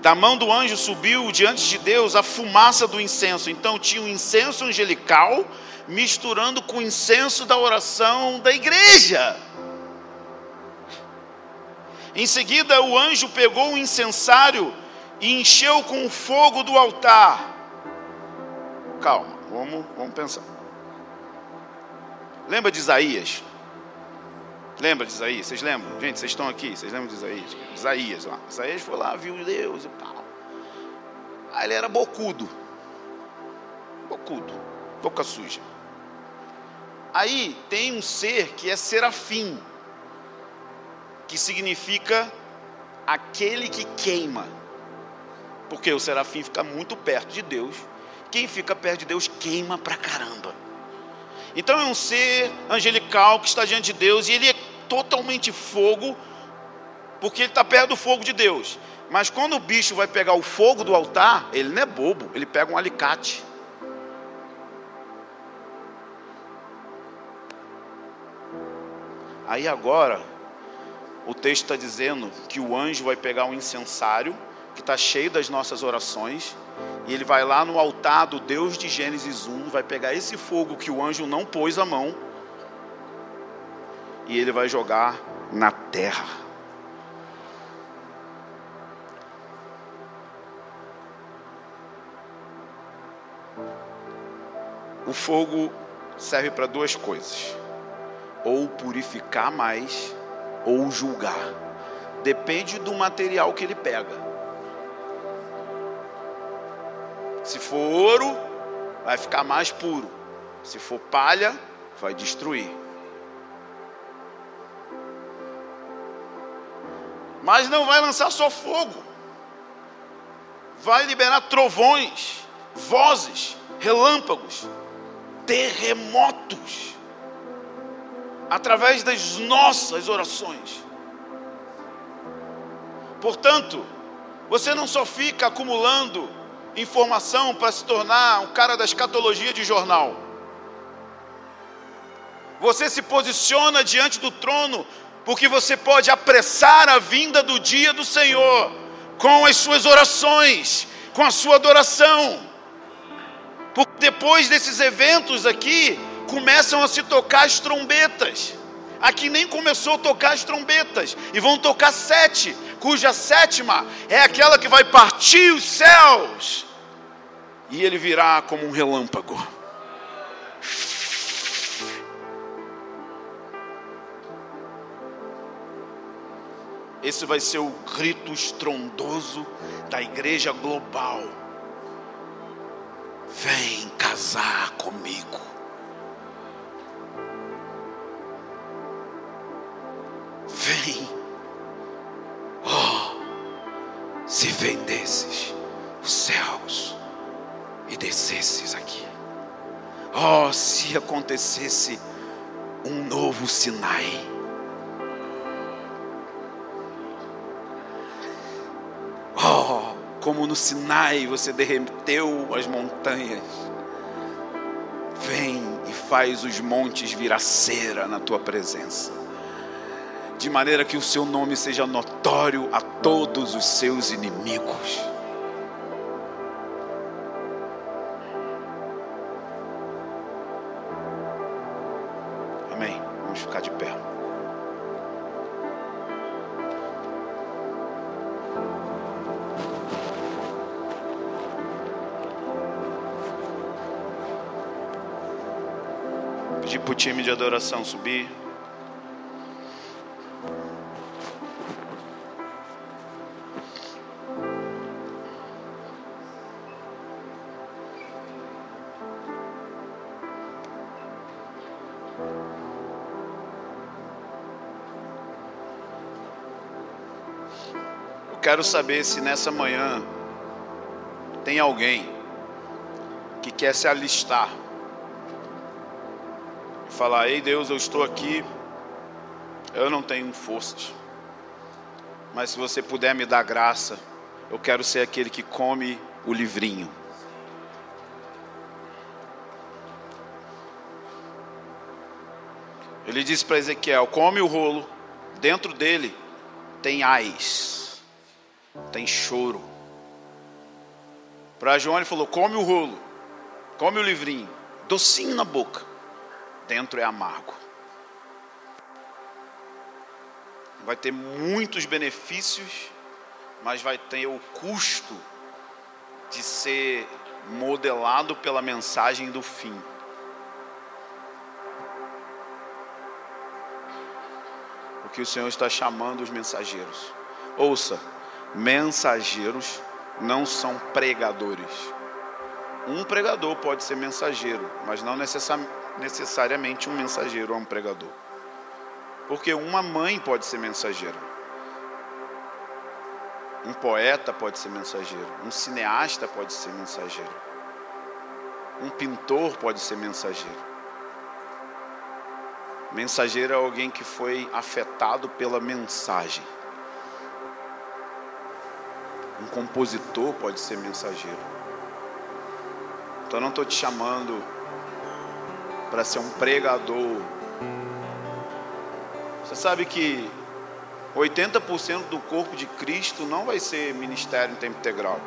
Da mão do anjo subiu diante de Deus a fumaça do incenso. Então tinha um incenso angelical misturando com o incenso da oração da igreja. Em seguida, o anjo pegou o incensário e encheu com o fogo do altar. Calma, vamos, vamos pensar. Lembra de Isaías? Lembra de Isaías? Vocês lembram? Gente, vocês estão aqui, vocês lembram de Isaías? Isaías lá. Isaías foi lá, viu Deus e tal. Aí ele era bocudo. Bocudo. Boca suja. Aí tem um ser que é serafim que significa aquele que queima. Porque o serafim fica muito perto de Deus. Quem fica perto de Deus queima pra caramba. Então é um ser angelical que está diante de Deus e ele é totalmente fogo, porque ele está perto do fogo de Deus. Mas quando o bicho vai pegar o fogo do altar, ele não é bobo, ele pega um alicate. Aí agora, o texto está dizendo que o anjo vai pegar um incensário que está cheio das nossas orações e ele vai lá no altar do Deus de Gênesis 1, vai pegar esse fogo que o anjo não pôs a mão e ele vai jogar na terra. O fogo serve para duas coisas: ou purificar mais ou julgar. Depende do material que ele pega. Se for ouro, vai ficar mais puro. Se for palha, vai destruir. Mas não vai lançar só fogo. Vai liberar trovões, vozes, relâmpagos, terremotos através das nossas orações. Portanto, você não só fica acumulando informação para se tornar um cara da escatologia de jornal. Você se posiciona diante do trono porque você pode apressar a vinda do dia do Senhor com as suas orações, com a sua adoração. Porque depois desses eventos aqui, começam a se tocar as trombetas. Aqui nem começou a tocar as trombetas, e vão tocar sete, cuja sétima é aquela que vai partir os céus, e ele virá como um relâmpago. Esse vai ser o grito estrondoso da igreja global. Vem casar comigo. Vem. Oh, se vendesses os céus e descesses aqui. Oh, se acontecesse um novo Sinai. Como no Sinai você derreteu as montanhas. Vem e faz os montes virar cera na tua presença de maneira que o seu nome seja notório a todos os seus inimigos. De adoração subir. quero saber se nessa manhã tem alguém que quer se alistar falar: Ei Deus, eu estou aqui, eu não tenho forças, mas se você puder me dar graça, eu quero ser aquele que come o livrinho. Ele disse para Ezequiel: come o rolo, dentro dele tem ais tem choro, Para João ele falou: come o rolo, come o livrinho, docinho na boca, dentro é amargo. Vai ter muitos benefícios, mas vai ter o custo de ser modelado pela mensagem do fim. O que o Senhor está chamando os mensageiros. Ouça, mensageiros não são pregadores. Um pregador pode ser mensageiro, mas não necessariamente um mensageiro é um pregador. Porque uma mãe pode ser mensageira. Um poeta pode ser mensageiro. Um cineasta pode ser mensageiro. Um pintor pode ser mensageiro. Mensageiro é alguém que foi afetado pela mensagem. Um compositor pode ser mensageiro. Então eu não estou te chamando para ser um pregador. Você sabe que 80% do corpo de Cristo não vai ser ministério em tempo integral.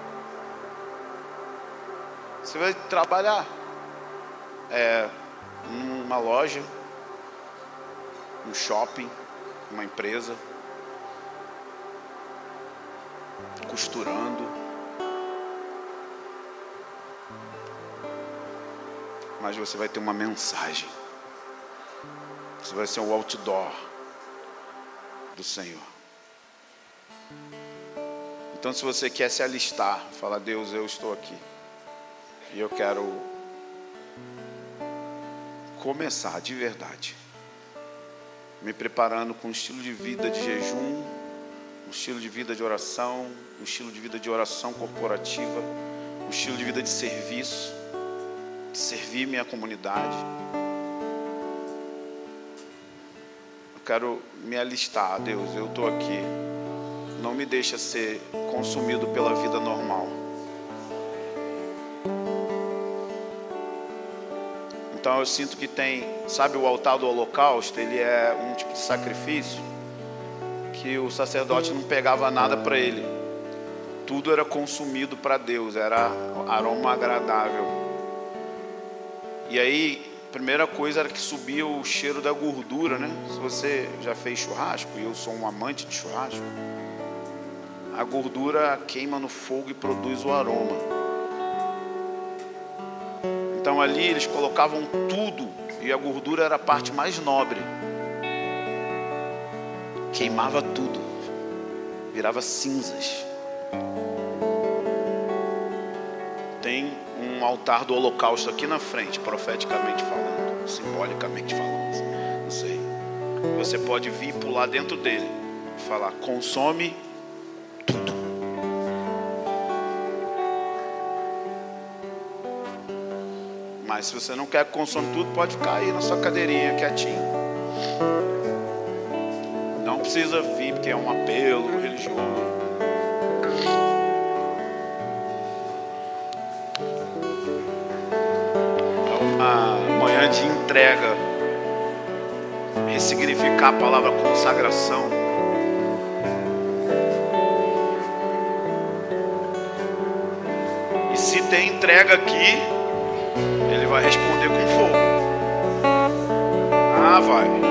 Você vai trabalhar é, numa loja, um shopping, uma empresa, costurando. Mas você vai ter uma mensagem. Você vai ser um outdoor do Senhor. Então, se você quer se alistar, fala: Deus, eu estou aqui. E eu quero começar de verdade, me preparando com um estilo de vida de jejum, um estilo de vida de oração, um estilo de vida de oração corporativa, um estilo de vida de serviço, de servir minha comunidade. Eu quero me alistar, Deus, eu estou aqui. Não me deixa ser consumido pela vida normal. Então eu sinto que tem, sabe, o altar do holocausto, ele é um tipo de sacrifício que o sacerdote não pegava nada para ele. Tudo era consumido para Deus, era aroma agradável. E aí, primeira coisa era que subia o cheiro da gordura, né? Se você já fez churrasco, e eu sou um amante de churrasco, a gordura queima no fogo e produz o aroma. Então ali eles colocavam tudo e a gordura era a parte mais nobre. Queimava tudo, virava cinzas. Altar do holocausto aqui na frente, profeticamente falando, simbolicamente falando, não sei. Você pode vir pular dentro dele e falar: consome tudo. Mas se você não quer que consome tudo, pode ficar aí na sua cadeirinha quietinho. Não precisa vir, porque é um apelo religioso. Ressignificar a palavra consagração. tem entrega aqui, ele vai responder com fogo. Ah, vai.